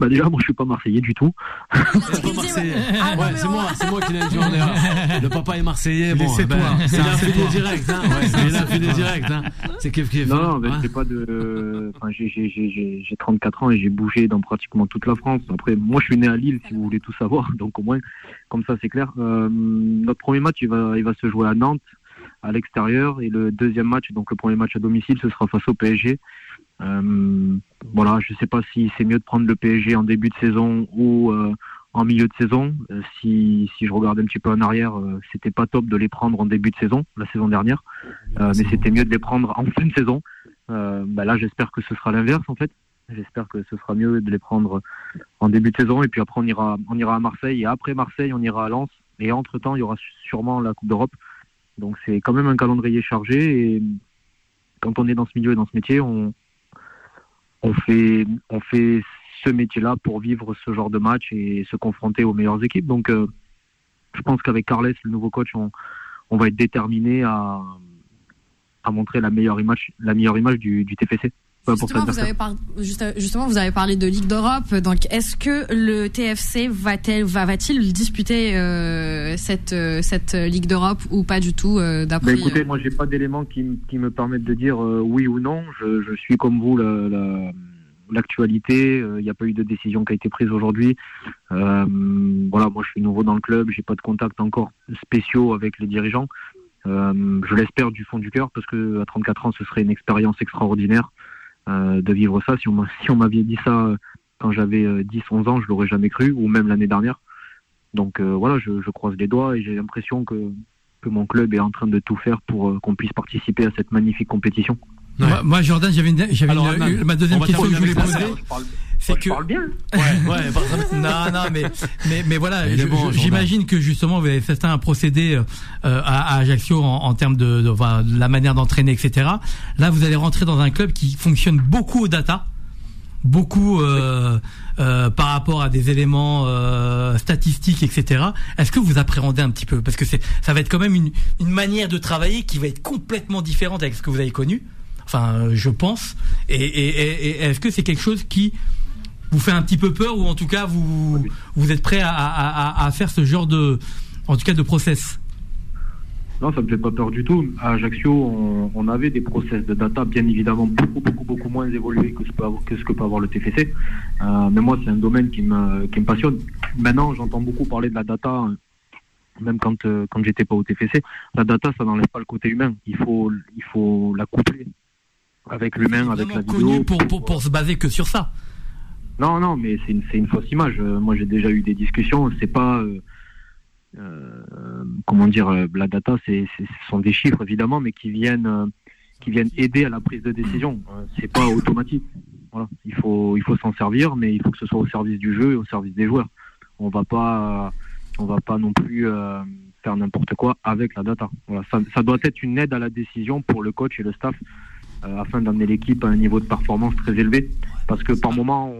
Bah déjà, moi je suis pas marseillais du tout. pas marseillais. Ah, ouais, c'est moi, c'est moi qui l'ai dit en erreur. Le papa est marseillais, bon, c'est ben, toi. c'est C'est l'infini toi. direct, hein. Ouais, c'est l'infini direct, hein. C'est kiff kiff. Non, hein. non, Ouais. j'ai pas de. Enfin, j'ai- j'ai j'ai- j'ai- j'ai 34 ans et j'ai bougé dans pratiquement toute la France. Après, moi, je suis né à Lille, si vous voulez tout savoir. Donc, au moins, comme ça, c'est clair. Euh, notre premier match, il va, il va se jouer à Nantes, à l'extérieur. Et le deuxième match, donc le premier match à domicile, ce sera face au PSG. Euh, voilà, je sais pas si c'est mieux de prendre le PSG en début de saison ou euh, en milieu de saison. Euh, si, si je regarde un petit peu en arrière, c'était pas top de les prendre en début de saison, la saison dernière. Mais c'était mieux de les prendre en fin de saison. Bah là, j'espère que ce sera l'inverse en fait. J'espère que ce sera mieux de les prendre en début de saison et puis après on ira, on ira à Marseille et après Marseille on ira à Lens et entre temps il y aura sûrement la Coupe d'Europe. Donc c'est quand même un calendrier chargé et quand on est dans ce milieu et dans ce métier, on, on fait, on fait ce métier-là pour vivre ce genre de match et se confronter aux meilleures équipes. Donc euh, je pense qu'avec Carles, le nouveau coach, on, va être déterminé à, à montrer la meilleure image, la meilleure image du, du TFC. Importe Justement vous, avez par- juste- justement, vous avez parlé de Ligue d'Europe. Donc, est-ce que le TFC va-t-il va, va-t-il disputer euh, cette, euh, cette Ligue d'Europe ou pas du tout euh, Ben d'après écoutez, moi j'ai pas d'éléments qui, me permettent de dire euh, oui ou non. Je, je suis comme vous la- la- l'actualité. Euh, Il n'y a pas eu de décision qui a été prise aujourd'hui. Euh, voilà, moi je suis nouveau dans le club. J'ai pas de contact encore spéciaux avec les dirigeants. Euh, je l'espère du fond du cœur parce que à 34 ans, ce serait une expérience extraordinaire euh, de vivre ça. Si on m'avait dit ça euh, quand j'avais euh, 10-11 ans, je l'aurais jamais cru, ou même l'année dernière. Donc euh, voilà, je, je croise les doigts et j'ai l'impression que que mon club est en train de tout faire pour euh, qu'on puisse participer à cette magnifique compétition. Moi, moi, Jordan, j'avais ma deuxième question que je voulais poser. C'est que. parle bien. Ouais, ouais, par exemple. non, non, mais, mais, mais voilà, bon, j'imagine que justement vous avez fait un procédé euh, à, à Ajaccio en, en termes de, de- enfin, de la manière d'entraîner, etc. Là, vous allez rentrer dans un club qui fonctionne beaucoup au data, beaucoup euh, euh, par rapport à des éléments euh, statistiques, etc. Est-ce que vous appréhendez un petit peu? Parce que c'est, ça va être quand même une, une manière de travailler qui va être complètement différente avec ce que vous avez connu. Enfin, euh, je pense. Et, est-ce que c'est quelque chose qui vous fait un petit peu peur ou en tout cas vous êtes prêt à, faire ce genre de en tout cas de process? Non, ça me fait pas peur du tout. À Ajaccio, on, avait des process de data, bien évidemment, beaucoup, beaucoup, beaucoup moins évolués que ce, que peut avoir le TFC. Euh, mais moi, c'est un domaine qui me, qui me passionne. Maintenant, j'entends beaucoup parler de la data, euh, même quand, euh, quand j'étais pas au TFC. La data, ça n'enlève pas le côté humain. Il faut, il faut la coupler avec l'humain, avec la vidéo. connu pour, pour pour se baser que sur ça. Non, non, mais c'est une, une fausse image. Euh, moi, j'ai déjà eu des discussions. C'est pas, euh, euh, comment dire, la data, c'est, ce sont des chiffres évidemment, mais qui viennent, qui viennent aider à la prise de décision. Euh, c'est pas automatique. Voilà, il faut, il faut s'en servir, mais il faut que ce soit au service du jeu et au service des joueurs. On va pas, on va pas non plus euh, faire n'importe quoi avec la data. Voilà, ça, ça doit être une aide à la décision pour le coach et le staff afin d'amener l'équipe à un niveau de performance très élevé. Parce que par moment,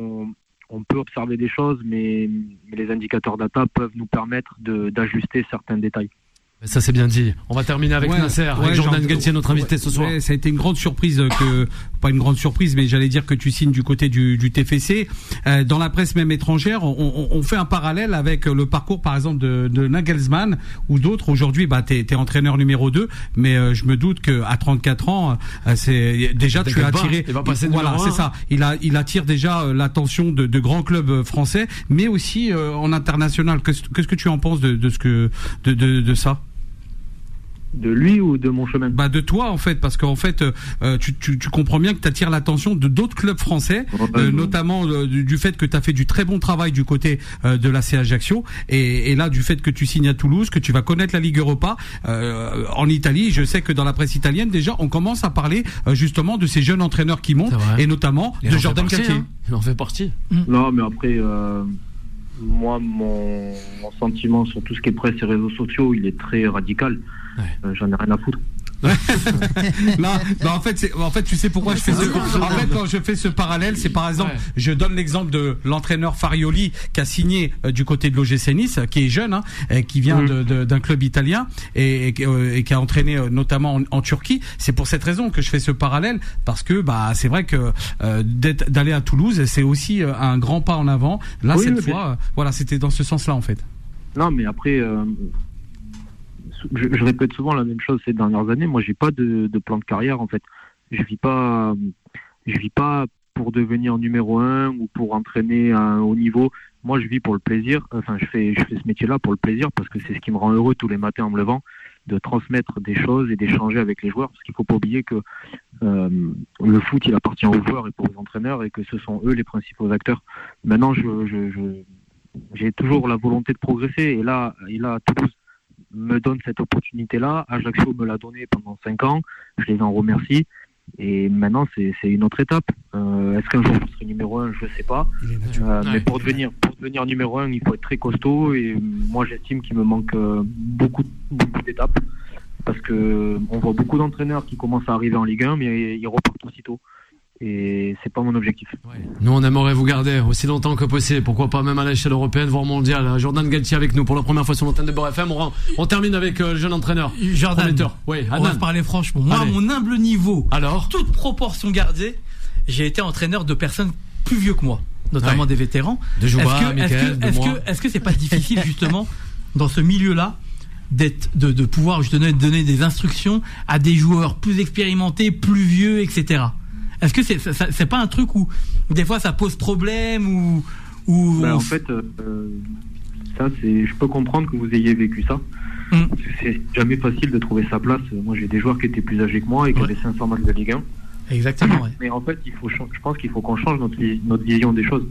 on, peut observer des choses, mais, mais les indicateurs data peuvent nous permettre d'ajuster certains détails. Ça c'est bien dit. On va terminer avec Ouais, Nasser, avec ouais, Jordan genre- Galtier, notre invité ce soir. Ça a été une grande surprise euh, que, pas une grande surprise, mais j'allais dire que tu signes du côté du, du TFC. Euh, dans la presse même étrangère, on, on- on fait un parallèle avec le parcours, par exemple, de, de Nagelsmann ou d'autres. Aujourd'hui, bah, t'es es entraîneur numéro 2, mais euh, je me doute que à 34 ans, euh, c'est déjà tu as pas, attiré. il va passer voilà, c'est ça. Il a, il attire déjà euh, l'attention de, de grands clubs euh, français, mais aussi euh, en international. Qu'est-ce que tu en penses de, de ce que, de, de, de ça? De lui ou de mon chemin Bah de toi en fait, parce qu'en fait, euh, tu, tu, tu comprends bien que tu attires l'attention de d'autres clubs français, euh, notamment euh, du, du fait que tu as fait du très bon travail du côté euh, de la CA Ajaccio, et, et là du fait que tu signes à Toulouse, que tu vas connaître la Ligue Europa euh, en Italie. Je sais que dans la presse italienne déjà, on commence à parler euh, justement de ces jeunes entraîneurs qui montent, et notamment de Jordan Galtier. hein. Il en fait partie. Non, mais après, euh, moi, mon, mon sentiment sur tout ce qui est presse et réseaux sociaux, il est très radical. Euh, J'en ai rien à foutre. non, non, en fait, en fait, tu sais pourquoi je fais ce, en fait, quand je fais ce parallèle, c'est par exemple, je donne l'exemple de l'entraîneur Farioli qui a signé euh, du côté de l'OGC Nice, qui est jeune, hein, et qui vient de- d'un club italien et, et, euh, et qui a entraîné euh, notamment en, en Turquie. C'est pour cette raison que je fais ce parallèle parce que bah c'est vrai que euh, d'aller à Toulouse, c'est aussi euh, un grand pas en avant. Là, Oui, cette oui, fois, euh, voilà, c'était dans ce sens-là en fait. Non, mais après, euh, je, répète souvent la même chose ces dernières années. Moi, j'ai pas de, plan de carrière en fait. Je vis pas, je vis pas pour devenir numéro un ou pour entraîner à un haut niveau. Moi, je vis pour le plaisir. Enfin, je fais, je fais ce métier-là pour le plaisir parce que c'est ce qui me rend heureux tous les matins en me levant, de transmettre des choses et d'échanger avec les joueurs. Parce qu'il faut pas oublier que euh, le foot, il appartient aux joueurs et pas aux entraîneurs et que ce sont eux les principaux acteurs. Maintenant, je, j'ai toujours la volonté de progresser et là, et là, Toulouse me donne cette opportunité-là. Ajaccio me l'a donné pendant cinq ans. Je les en remercie. Et maintenant, c'est c'est une autre étape. Euh, Est-ce qu'un jour je serai numéro un? Je sais pas. Euh, mais pour devenir, pour devenir numéro un, il faut être très costaud. Et moi, j'estime qu'il me manque euh, beaucoup, beaucoup d'étapes. Parce que on voit beaucoup d'entraîneurs qui commencent à arriver en Ligue 1, mais ils repartent aussitôt. Et c'est pas mon objectif. Nous, on aimerait vous garder aussi longtemps que possible. Pourquoi pas même à l'échelle européenne, voire mondiale. Jordan Galtier avec nous pour la première fois sur l'antenne de Beurre FM. On, on termine avec euh, le jeune entraîneur. Jordan. Oui, on va se parler franchement. Moi, à Allez. mon humble niveau, alors toute proportion gardée, j'ai été entraîneur de personnes plus vieux que moi, notamment Ouais. des vétérans. De Jouba, Est-ce que- est-ce Mickaël, que- de est-ce moi. que est-ce que c'est pas difficile justement dans ce milieu-là d'être de, de pouvoir justement donner des instructions à des joueurs plus expérimentés, plus vieux, etc. Est-ce que c'est c'est pas un truc où des fois ça pose problème ou ou Ben, en fait, euh, ça, c'est, je peux comprendre que vous ayez vécu ça. Mm. C'est jamais facile de trouver sa place. Moi, j'ai des joueurs qui étaient plus âgés que moi et qui avaient 500 matchs de Ligue 1. Exactement. ouais. Mais en fait, il faut, je pense qu'il faut qu'on change notre, notre vision des choses.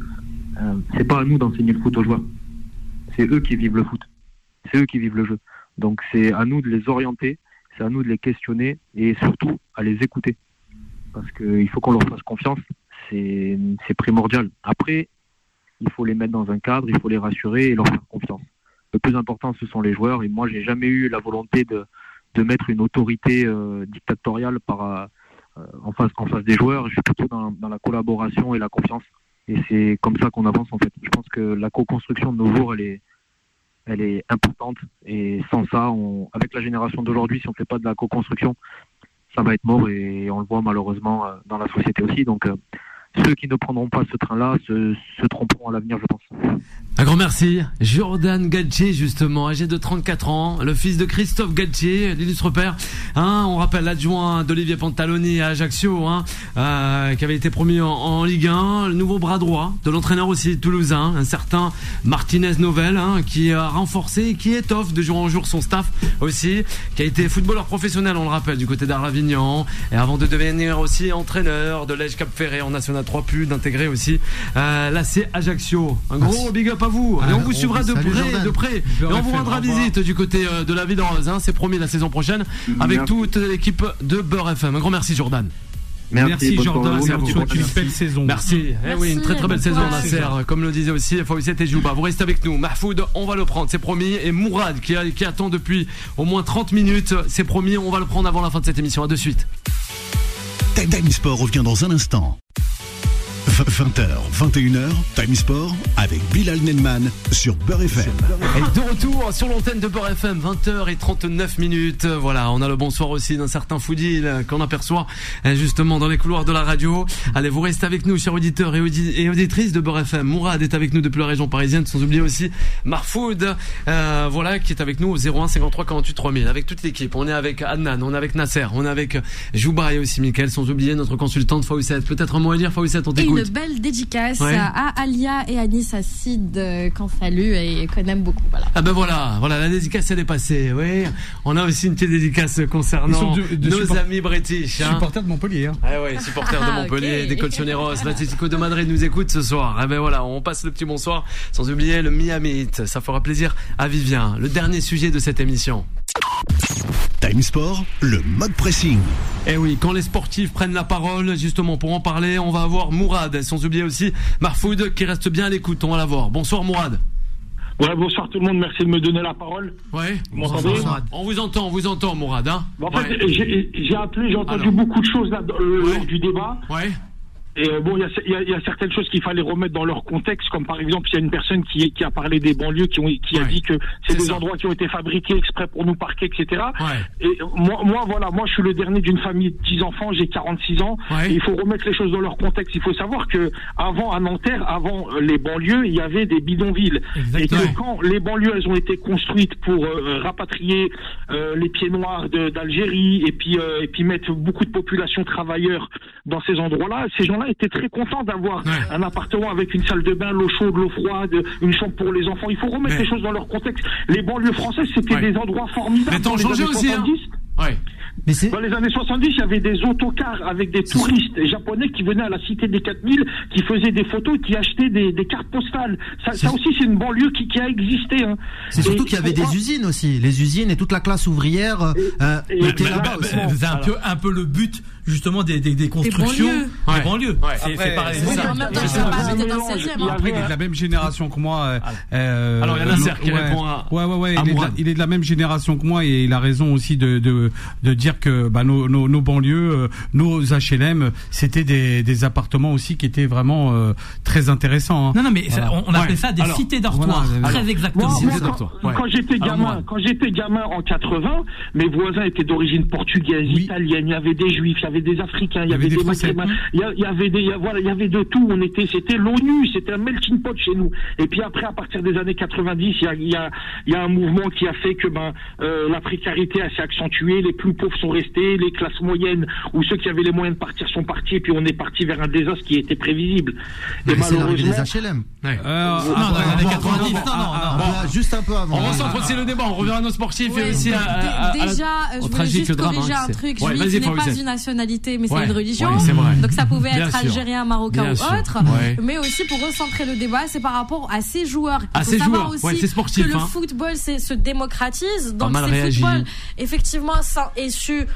Euh, c'est pas à nous d'enseigner le foot aux joueurs. C'est eux qui vivent le foot. C'est eux qui vivent le jeu. Donc, c'est à nous de les orienter, c'est à nous de les questionner et surtout à les écouter. Parce qu'il faut qu'on leur fasse confiance. C'est primordial. Après, il faut les mettre dans un cadre, il faut les rassurer et leur faire confiance. Le plus important, ce sont les joueurs. Et moi, j'ai jamais eu la volonté de, mettre une autorité euh, dictatoriale par, euh, en, face, des joueurs. Je suis plutôt dans, la collaboration et la confiance. Et c'est comme ça qu'on avance, en fait. Je pense que la co-construction de nos jours, elle est, importante. Et sans ça, avec la génération d'aujourd'hui, si on ne fait pas de la co-construction, ça va être mort. Et on le voit malheureusement euh, dans la société aussi. Donc, euh, ceux qui ne prendront pas ce train-là se, se tromperont à l'avenir, je pense. Un grand merci. Jordan Galtier, justement, âgé de 34 ans, le fils de Christophe Galtier, l'illustre père. Hein, on rappelle l'adjoint d'Olivier Pantaloni à Ajaccio, hein, euh, qui avait été promu en, Ligue 1. Le nouveau bras droit de l'entraîneur aussi toulousain, un certain Martinez Novel, hein, qui a renforcé, qui étoffe de jour en jour son staff aussi, qui a été footballeur professionnel, on le rappelle, du côté d'Arlavignon, et avant de devenir aussi entraîneur de l'Ège Cap Ferré en National 3 pu d'intégrer aussi euh, l'AC Ajaccio. Un gros big up à vous. Ah, et on vous suivra de près, Jordan. de près. Et on vous rendra visite du côté euh, de la ville rose. Hein, C'est promis la saison prochaine avec Merci. toute l'équipe de Beurre FM. Un grand merci Jordan. Merci, Jordan. Merci souhaite une belle saison. Merci. Eh oui, une très très belle saison. Nasser. Comme le disait aussi Fawcett et Jouba. Vous restez avec nous. Mahfoud, on va le prendre, c'est promis. Et Mourad, qui, a- qui attend depuis au moins 30 minutes, c'est promis. On va le prendre avant la fin de cette émission. À de suite. Time Time Sport revient dans un instant. 20h, 21h, Time Sport avec Bilal Nenman sur Beurre FM. Et de retour sur l'antenne de Beurre FM, 20h39 minutes. Voilà, on a le bonsoir aussi d'un certain Foudil euh, qu'on aperçoit euh, justement dans les couloirs de la radio. Allez, vous restez avec nous, chers auditeurs et, audi- et auditrices de Beurre FM. Mourad est avec nous depuis la région parisienne, sans oublier aussi Marfoud, euh, voilà, qui est avec nous au 01 53 48 3000. Avec toute l'équipe, on est avec Adnan, on est avec Nasser, on est avec Jouba et aussi Mickaël, sans oublier notre consultante Fawcett. Peut-être un mot à dire, Fawcett, on Et t'écoute. Une belle dédicace Ouais. à Alia et Anis Assid euh, qu'on salue et qu'on aime beaucoup. Voilà. Ah ben voilà, voilà, la dédicace elle est passée, oui. On a aussi une petite dédicace concernant de- de nos support- amis british. Hein. Supporter de Montpellier. Hein. Ah ouais, supporters de Ah, Montpellier, ok. des Colchoneros, l'Atlético de Madrid nous écoute ce soir. Ah ben voilà, on passe le petit bonsoir, sans oublier le Miami Heat. Ça fera plaisir à Vivien. Le dernier sujet de cette émission. Time Sport, le mode pressing. Eh oui, quand les sportifs prennent la parole, justement pour en parler, on va avoir Mourad, sans oublier aussi Marfoud qui reste bien à l'écoute. On va la voir. Bonsoir Mourad. Ouais, bonsoir tout le monde, merci de me donner la parole. Ouais. Vous m'entendez On vous entend, on vous entend, Mourad. Hein En fait, Ouais. j'ai j'ai appelé, j'ai entendu Alors. beaucoup de choses là, lors du débat. Ouais. Et euh, bon, il y y y a certaines choses qu'il fallait remettre dans leur contexte, comme par exemple, il y a une personne qui, qui a parlé des banlieues, qui, ont, qui a dit que c'est des endroits qui ont été fabriqués exprès pour nous parquer, etc. Et euh, moi, moi, voilà, moi, je suis le dernier d'une famille de 10 enfants, j'ai 46 ans. Et il faut remettre les choses dans leur contexte. Il faut savoir que avant à Nanterre, avant euh, les banlieues, il y avait des bidonvilles. Et que quand les banlieues, elles ont été construites pour euh, rapatrier euh, les pieds noirs d'Algérie et puis euh, et puis mettre beaucoup de populations travailleurs dans ces endroits-là, ces gens-là étaient très contents d'avoir un appartement avec une salle de bain, l'eau chaude, l'eau froide, une chambre pour les enfants. Il faut remettre les choses dans leur contexte. Les banlieues françaises, c'était des endroits formidables. Mais années aussi, hein. 70, Dans les années 70, il y avait des autocars avec des touristes japonais qui venaient à la cité des 4000, qui faisaient des photos, qui achetaient des, des cartes postales. Ça, ça aussi, c'est une banlieue qui, qui a existé. Hein. C'est surtout qu'il y avait des usines aussi, les usines et toute la classe ouvrière euh, euh, était là-bas bah, bah, C'est un peu, un peu le but justement des, des, des constructions banlieues. des Ouais. banlieues. Ouais. C'est pareil. oui, c'est ça. en même temps, C'est il ça. faut pas habiter dans le mélange. 16e, Il hein. Après, il est de la même génération que moi. euh, Alors, il y a Nasser qui répond à- Ouais, ouais, ouais. à Il est, de la, Mourad. il est de la même génération que moi et il a raison aussi de, de, de dire que bah, nos, nos, nos banlieues, euh, nos HLM, c'était des, des appartements aussi qui étaient vraiment euh, très intéressants. hein. Non, non, mais ça, on- on appelle ça des Alors, cités dortoirs, voilà, très alors. exactement. Moi, moi, Cités quand, ouais. j'étais gamin, moi- quand j'étais gamin en 80, mes voisins étaient d'origine portugaise, italienne. Il y avait des juifs, il y avait des africains, il y avait des, il y, avait des, voilà, il y avait de tout. On était, c'était l'ONU, c'était un melting pot chez nous. Et puis après, à partir des années 90, il y a, il y a, il y a un mouvement qui a fait que ben euh, la précarité a s'est accentuée, les plus pauvres sont restés, les classes moyennes ou ceux qui avaient les moyens de partir sont partis, et puis on est parti vers un désastre qui était prévisible. Mais des malheureusement- HLM. Euh, non, après, dans les années bon, 90, bon, non, bon, non, ah, ah, Là, juste un peu avant. On recentre aussi le débat, on revient à nos sportifs et aussi à, Déjà, je voulais tragique juste drame, corriger hein, un truc. Ouais, Juif vas-y, n'est pas une nationalité, mais c'est une religion. Donc ça pouvait être algérien, marocain ou autre. Mais aussi pour recentrer le débat, c'est par rapport à ces joueurs. À ces joueurs. aussi Ouais, c'est sportif, que le hein. football c'est- se démocratise. Donc c'est football effectivement ça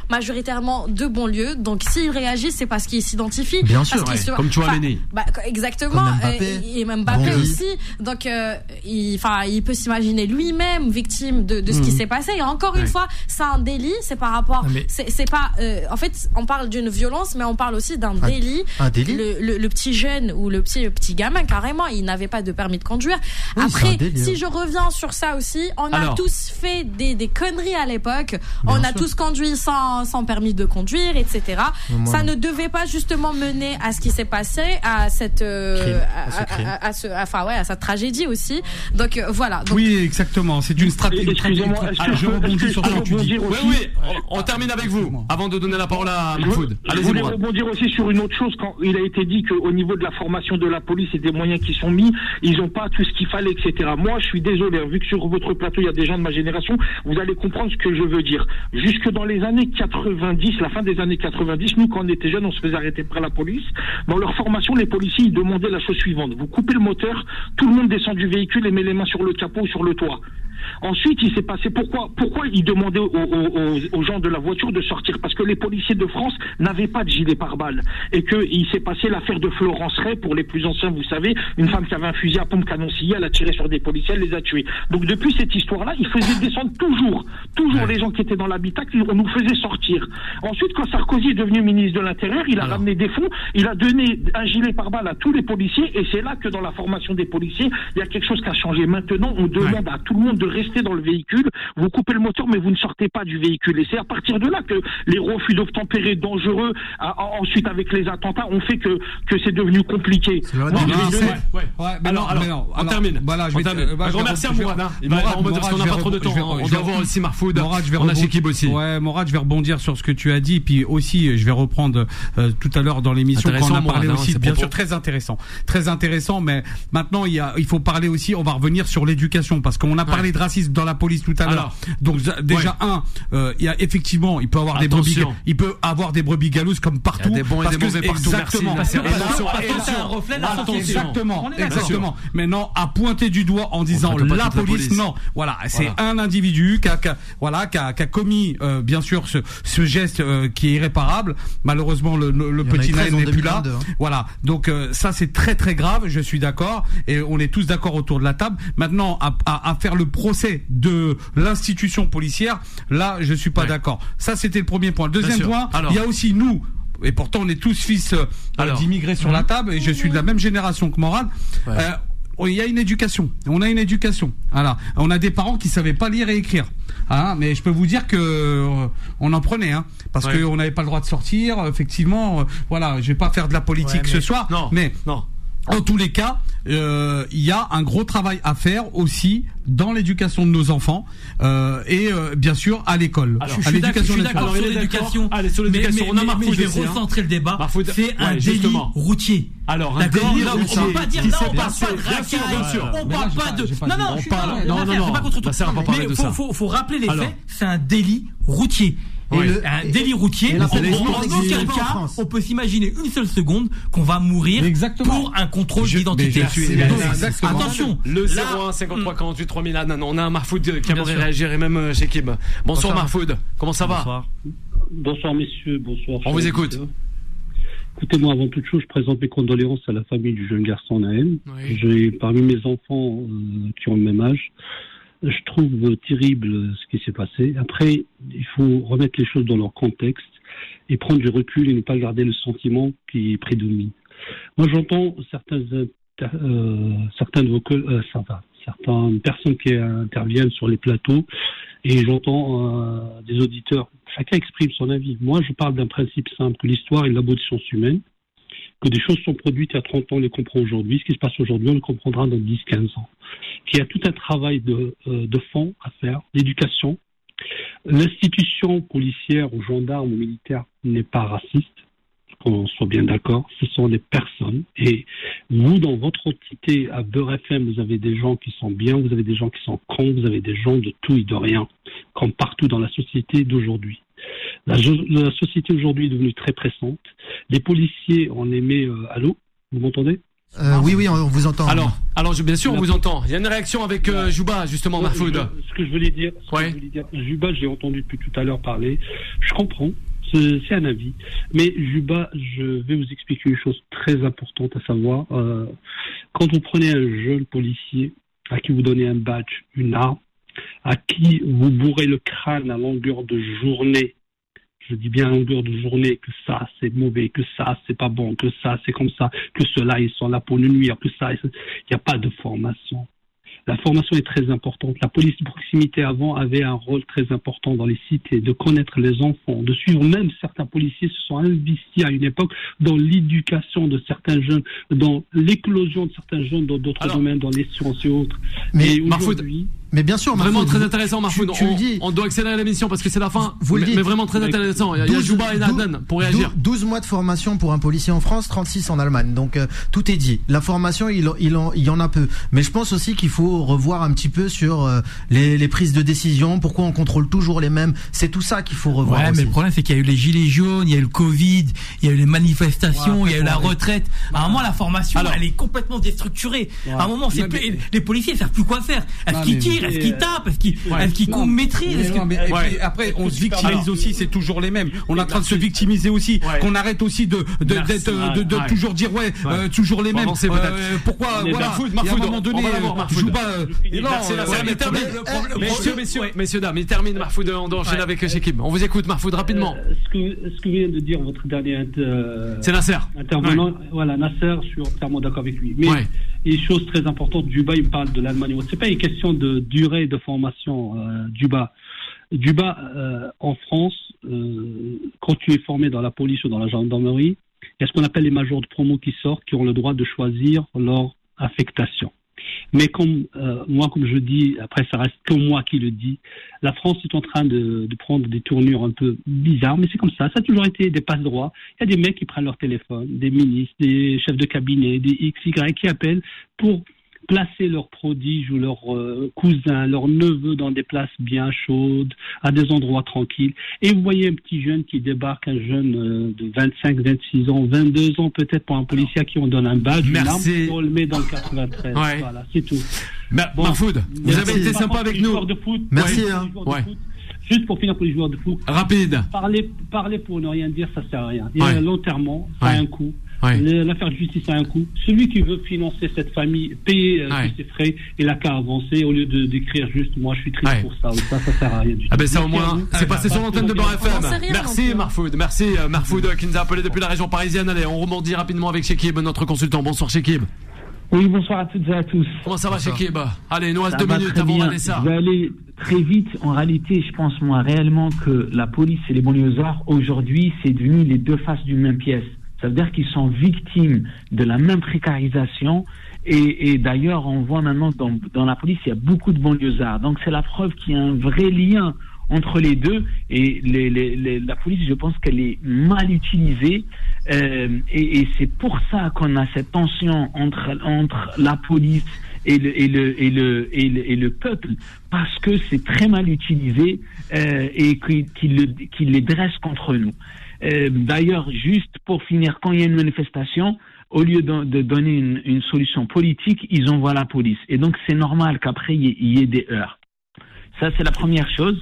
majoritairement de banlieues. Donc s'ils réagissent, c'est parce qu'ils s'identifient. Bien parce sûr, qu'ils ouais. se- Comme Enfin, Chouameni. bah, exactement. Et, et même Mbappé aussi. Donc, euh, il, peut s'imaginer lui-même victime de, de ce qui Mhm. s'est passé. Et encore une fois, c'est un délit. C'est par rapport. Mais- C'est pas. euh, en fait, on parle d'une violence, mais on parle aussi d'un Un- délit. un délit le, le- le petit jeune ou le petit petit gamin, carrément, il n'avait pas de permis de conduire. Oui, Après, si je reviens sur ça aussi, on Alors. a tous fait des, des conneries à l'époque. On a sûr. tous conduit sans, sans permis de conduire, etc. Moi, ça non. ne devait pas justement mener à ce qui s'est passé, à cette, euh, Crime, à ce à, crime. à- à ce, enfin ouais, à cette tragédie aussi. Donc euh, voilà. Donc, Oui, exactement. C'est une stratégie. Alors, je rebondis sur ce que tu dis. Oui, aussi oui, on, on termine avec vous avant de donner la parole à Mahfoud. je voulais rebondir aussi sur une autre chose quand il a été dit qu'au niveau de la formation de la police et des moyens qui sont mis, ils n'ont pas tout ce qu'il fallait, etc. Moi, je suis désolé, hein, vu que sur votre plateau il y a des gens de ma génération, vous allez comprendre ce que je veux dire. Jusque dans les années 90, la fin des années 90, nous quand on était jeunes, on se faisait arrêter par la police. Dans leur formation, les policiers ils demandaient la chose suivante vous coupez le moteur, tout le monde descend du véhicule et met les mains sur le capot ou sur le toit. Ensuite, il s'est passé pourquoi pourquoi ils demandaient aux, aux- aux- aux gens de la voiture de sortir? Parce que les policiers de France n'avaient pas de gilet pare-balles et que il s'est passé l'affaire de Florence Ray pour les plus anciens, vous savez, une femme qui avait un fusil à pompe canoncillé, elle a tiré sur des policiers, elle les a tués. Donc depuis cette histoire-là, il faisait descendre toujours, toujours les gens qui étaient dans l'habitacle, on nous faisait sortir. Ensuite, quand Sarkozy est devenu ministre de l'Intérieur, il a ramené des fonds, il a donné un gilet pare-balles à tous les policiers et c'est là que dans la formation des policiers, il y a quelque chose qui a changé. Maintenant, on demande à tout le monde de rester dans le véhicule, vous coupez le moteur mais vous ne sortez pas du véhicule. Et c'est à partir de là que les refus d'obtempérer dangereux, ensuite avec les attentats, ont fait que, que c'est devenu compliqué. Moi, Non, je vais non, donner- c'est- ouais, mais alors, non, alors, mais non, on alors, termine. Voilà, je vais, termine. bah, Un je grand vais merci à re- je vais- Mourad, hein. Il va- Mourad, on va dire parce qu'on Mourad, n'a pas trop de temps, hein. On doit voir aussi Marfoud. Mourad, je vais On a Shekib aussi. Ouais, Mourad, je vais rebondir sur ce que tu as dit, puis aussi, je vais reprendre euh, tout à l'heure dans l'émission quand Intéressant, on a parlé Mourad, hein, aussi, bien propos. sûr, très intéressant, très intéressant. Mais maintenant, il y a, il faut parler aussi. On va revenir sur l'éducation parce qu'on a parlé de racisme dans la police tout à l'heure. Donc déjà un, euh, il y a effectivement, il peut avoir des brebis, il peut avoir des brebis galeuses comme partout. Il y a des bons et parce des que- mauvais partout, Exactement. merci. Exactement. Maintenant, à pointer du doigt en disant la police, police. non. Voilà, c'est Voilà. un individu qui a, qui a- voilà, qui a, qui a commis, euh, bien sûr, ce, ce geste euh, qui est irréparable. Malheureusement, le, petit 13 Naël n'est plus là. 2022, hein. Voilà. Donc euh, ça c'est très très grave, je suis d'accord et on est tous d'accord autour de la table. Maintenant à, à, à faire le procès de l'institution policière, là je suis pas d'accord. Ça c'était le premier point. Le deuxième sûr. point, Alors. il y a aussi nous et pourtant on est tous fils euh, d'immigrés sur la table et je suis de la même génération que. Ouais. Euh, il y a une éducation. On a une éducation. Voilà. On a des parents qui savaient pas lire et écrire. Hein, mais je peux vous dire que euh, on en prenait, hein, parce Ouais. qu'on n'avait pas le droit de sortir. Effectivement, euh, voilà. Je vais pas faire de la politique Ouais, ce soir, Non. mais Non. En tous les cas, euh, il y a un gros travail à faire aussi dans l'éducation de nos enfants euh, et euh, bien sûr à l'école. Je suis d'accord, je suis de d'accord l'école. sur il est l'éducation. d'accord. Allez, sur Mais- l'éducation, mais- on a mais- mais je vais hein. recentrer le débat. C'est un ouais, délit routier. Alors, un D'accord on va pas dire là, on parle pas de racaille, sûr. on parle pas de. Non, non, on je suis parle- d'accord. non, Là, non, c'est non. pas contre ça, on va pas parler Mais de faut- ça. faut- faut rappeler les faits. C'est un délit routier. Et Et le- un et- délit routier, et en, aucun cas, on peut s'imaginer une seule seconde qu'on va mourir Exactement. pour un contrôle d'identité. Attention, Le là- 01 53 48 3000 ah, non, non, on a un Marfoud qui aimerait réagir et même euh, chez Kim. Bonsoir. Marfoud, comment ça va Bonsoir. Bonsoir messieurs, bonsoir. On vous écoute. Écoutez-moi, avant toute chose, je présente mes condoléances à la famille du jeune garçon Naël. Oui. J'ai parmi mes enfants euh, qui ont le même âge. Je trouve terrible ce qui s'est passé. Après, il faut remettre les choses dans leur contexte et prendre du recul et ne pas garder le sentiment qui prédomine. Moi, j'entends certains, euh, certains de euh, certaines personnes qui interviennent sur les plateaux et j'entends euh, des auditeurs. Chacun exprime son avis. Moi, je parle d'un principe simple, que l'histoire est l'abolition humaine, que des choses sont produites il y a 30 ans, on les comprend aujourd'hui. Ce qui se passe aujourd'hui, on le comprendra dans 10-15 ans. Qu'il y a tout un travail de, euh, fond à faire, d'éducation. L'institution policière ou gendarme ou militaire n'est pas raciste, qu'on soit bien d'accord. Ce sont des personnes. Et vous, dans votre entité à Beurre FM, vous avez des gens qui sont bien, vous avez des gens qui sont cons, vous avez des gens de tout et de rien, comme partout dans la société d'aujourd'hui. La, société aujourd'hui est devenue très pressante. Les policiers, on les met euh, à l'eau. Vous m'entendez? Euh, oui, oui, on vous entend. Alors, alors je- bien sûr, on vous entend. Il y a une réaction avec euh, Jouba, justement, Ouais, Marfoud. je- Ce que je voulais dire, ce que je voulais dire, Juba, j'ai entendu depuis tout à l'heure parler. Je comprends, c'est c'est un avis. Mais Juba, je vais vous expliquer une chose très importante à savoir. euh, quand vous prenez un jeune policier à qui vous donnez un badge, une arme, à qui vous bourrez le crâne à longueur de journée, je dis bien à longueur de journée que ça c'est mauvais, que ça c'est pas bon, que ça c'est comme ça, que ceux-là ils sont là pour nous nuire, que ça, il n'y a pas de formation. La formation est très importante. La police de proximité avant avait un rôle très important dans les cités, de connaître les enfants, de suivre même certains policiers se sont investis à une époque dans l'éducation de certains jeunes, dans l'éclosion de certains jeunes dans d'autres domaines, dans les sciences et autres. Mais Et Marfoud, Mais bien sûr, Vraiment très intéressant, tu- Marfoud. tu le On, dis. on doit accélérer l'émission parce que c'est la fin. Vous le dites. mais vraiment très intéressant. Il y a, il y a 12 Jouba et Nadnan pour réagir. 12 mois de formation pour un policier en France, 36 en Allemagne. Donc euh, tout est dit. La formation, il, il, en, il y en a peu. Mais je pense aussi qu'il faut revoir un petit peu sur euh, les, les prises de décision. Pourquoi on contrôle toujours les mêmes C'est tout ça qu'il faut revoir. Ouais, aussi. mais le problème c'est qu'il y a eu les gilets jaunes, il y a eu le Covid, il y a eu les manifestations, Ouais, il y a eu la retraite. À un moment, la formation, Alors. elle est complètement déstructurée. À un moment, c'est les policiers savent plus quoi faire. Est-ce Non, qu'ils tirent, est-ce qu'ils euh, tapent, est-ce qu'ils, Ouais. Non, non, mais- Ouais. puis après, on se victimise aussi, c'est toujours les mêmes. On est en train de se victimiser aussi. Ouais. Qu'on arrête aussi de, de, euh, de, de Ouais. toujours dire, ouais, euh, toujours les mêmes. Euh, pourquoi, voilà. A un moment on donné, Mahfoud. joue pas, Messieurs, messieurs, messieurs, dames, il termine Marfoud, on doit enchaîner avec Shekim. On vous écoute, Marfoud, rapidement. Ce, que, ce que vient de dire votre dernier C'est Nasser. intervenant, voilà, Nasser, je suis entièrement d'accord avec lui. Mais Ouais. il y a une chose très importante, Duba, il me parle de l'Allemagne. C'est pas une question de durée de formation, euh, Duba. Duba, euh, en France, euh, quand tu es formé dans la police ou dans la gendarmerie, il y a ce qu'on appelle les majors de promo qui sortent, qui ont le droit de choisir leur affectation. Mais comme moi, comme je dis, après ça reste que moi qui le dis, la France est en train de, de prendre des tournures un peu bizarres, mais c'est comme ça. Ça a toujours été des passe droits. Il y a des mecs qui prennent leur téléphone, des ministres, des chefs de cabinet, des X, Y qui appellent pour placer leurs prodiges ou leurs euh, cousins, leurs neveux dans des places bien chaudes, à des endroits tranquilles. Et vous voyez un petit jeune qui débarque, un jeune euh, de 25, 26 ans, 22 ans peut-être pour un policier à qui on donne un badge, une arme, on le met dans le 93. Ouais. Voilà, c'est tout. Ma- Mahfoud, vous Merci. avez été sympa avec nous. joueurs de foot, Merci, ouais, hein. de foot, Juste pour finir pour les joueurs de foot. Rapide. Parler, parler pour ne rien dire, ça sert à rien. Et Ouais. euh, l'enterrement, ça a un coût. Ouais. L'affaire de justice a un coût. Celui qui veut financer cette famille, payer euh, Ouais. tous ses frais, il a qu'à avancer au lieu de d'écrire juste moi je suis triste Ouais. pour ça ou ça, ça sert à rien du tout. Ah ben ça au moins, c'est passé sur l'antenne de Beurre FM. Merci hein. Marfoud, merci euh, Marfoud euh, qui nous a appelé depuis la région parisienne. Allez, on rebondit rapidement avec Shekib, notre consultant. Bonsoir Shekib. Oui, bonsoir à toutes et à tous. Comment ça va Shekib Allez, nous reste Ça deux minutes avant bien. Vanessa. Je vais aller très vite. En réalité, je pense moi réellement que la police et les banlieusards, aujourd'hui, c'est devenu les deux faces d'une même pièce. Ça veut dire qu'ils sont victimes de la même précarisation. Et, et d'ailleurs, on voit maintenant dans, dans la police, il y a beaucoup de banlieusards. Donc c'est la preuve qu'il y a un vrai lien entre les deux. Et les, les- les- la police, je pense qu'elle est mal utilisée. Euh, et et c'est pour ça qu'on a cette tension entre, entre la police et le, et le, et le, et le, et le peuple, parce que c'est très mal utilisé euh, et qu'il le- qu'il les dresse contre nous. Euh, D'ailleurs, juste pour finir, quand il y a une manifestation, au lieu de, de donner une, une solution politique, ils envoient la police. Et donc, c'est normal qu'après, il y, y ait des heurts. Ça, c'est la première chose.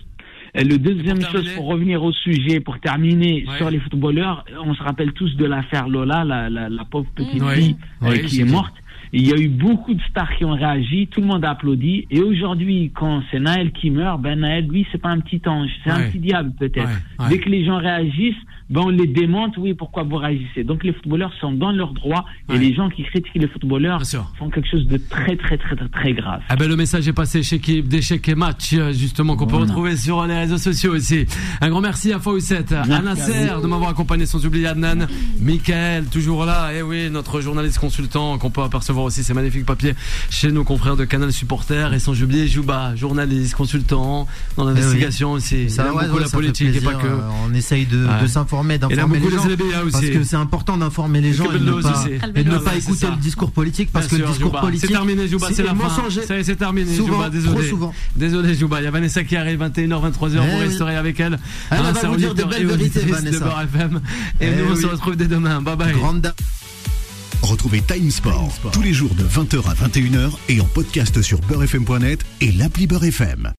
Euh, Le deuxième chose, pour revenir au sujet, pour terminer sur les footballeurs, on se rappelle tous de l'affaire Lola, la, la, la pauvre petite Ouais. fille euh, qui est morte. Il y a eu beaucoup de stars qui ont réagi, tout le monde a applaudi. Et aujourd'hui, quand c'est Naël qui meurt, ben Naël, lui, c'est pas un petit ange, c'est un petit diable peut-être. Ouais, ouais. Dès que les gens réagissent, ben on les démonte. Oui, pourquoi vous réagissez? Donc les footballeurs sont dans leurs droits et les gens qui critiquent les footballeurs font quelque chose de très très très très, très grave. Ah ben le message est passé chez Kib, d'échecs et matchs, euh, justement, qu'on peut retrouver sur les réseaux sociaux aussi. Un grand merci à Fawcett, à Nasser de m'avoir accompagné sans oublier Adnan, Michael, toujours là, et oui, notre journaliste consultant qu'on peut apercevoir aussi ces magnifiques papiers chez nos confrères de Canal Supporter, et sans oublier Jouba, journaliste, consultant, dans l'investigation aussi. Ça, ouais, beaucoup ouais, la ça fait politique et pas plaisir, que. euh, On essaye de, Ouais. de s'informer, D'informer beaucoup les gens. Parce que c'est important d'informer les gens et de ne pas, aussi. et de ne Bellows, pas c'est écouter ça. le discours politique parce Bien que le discours politique. C'est terminé, Jouba, c'est la fin. mensonger. C'est terminé, Souvent, Jouba, désolé. trop souvent. Désolé, Jouba. Il y a Vanessa qui arrive 21h, 23h. Eh vous oui. resterez avec elle. Elle Hein, va c'est vous dire des belles vérités, Vanessa. Et Eh nous, on se retrouve dès demain. Bye bye. Retrouvez Time Sport, tous les jours de 20h à 21h et en podcast sur beurrefm.net et l'appli Beurre FM.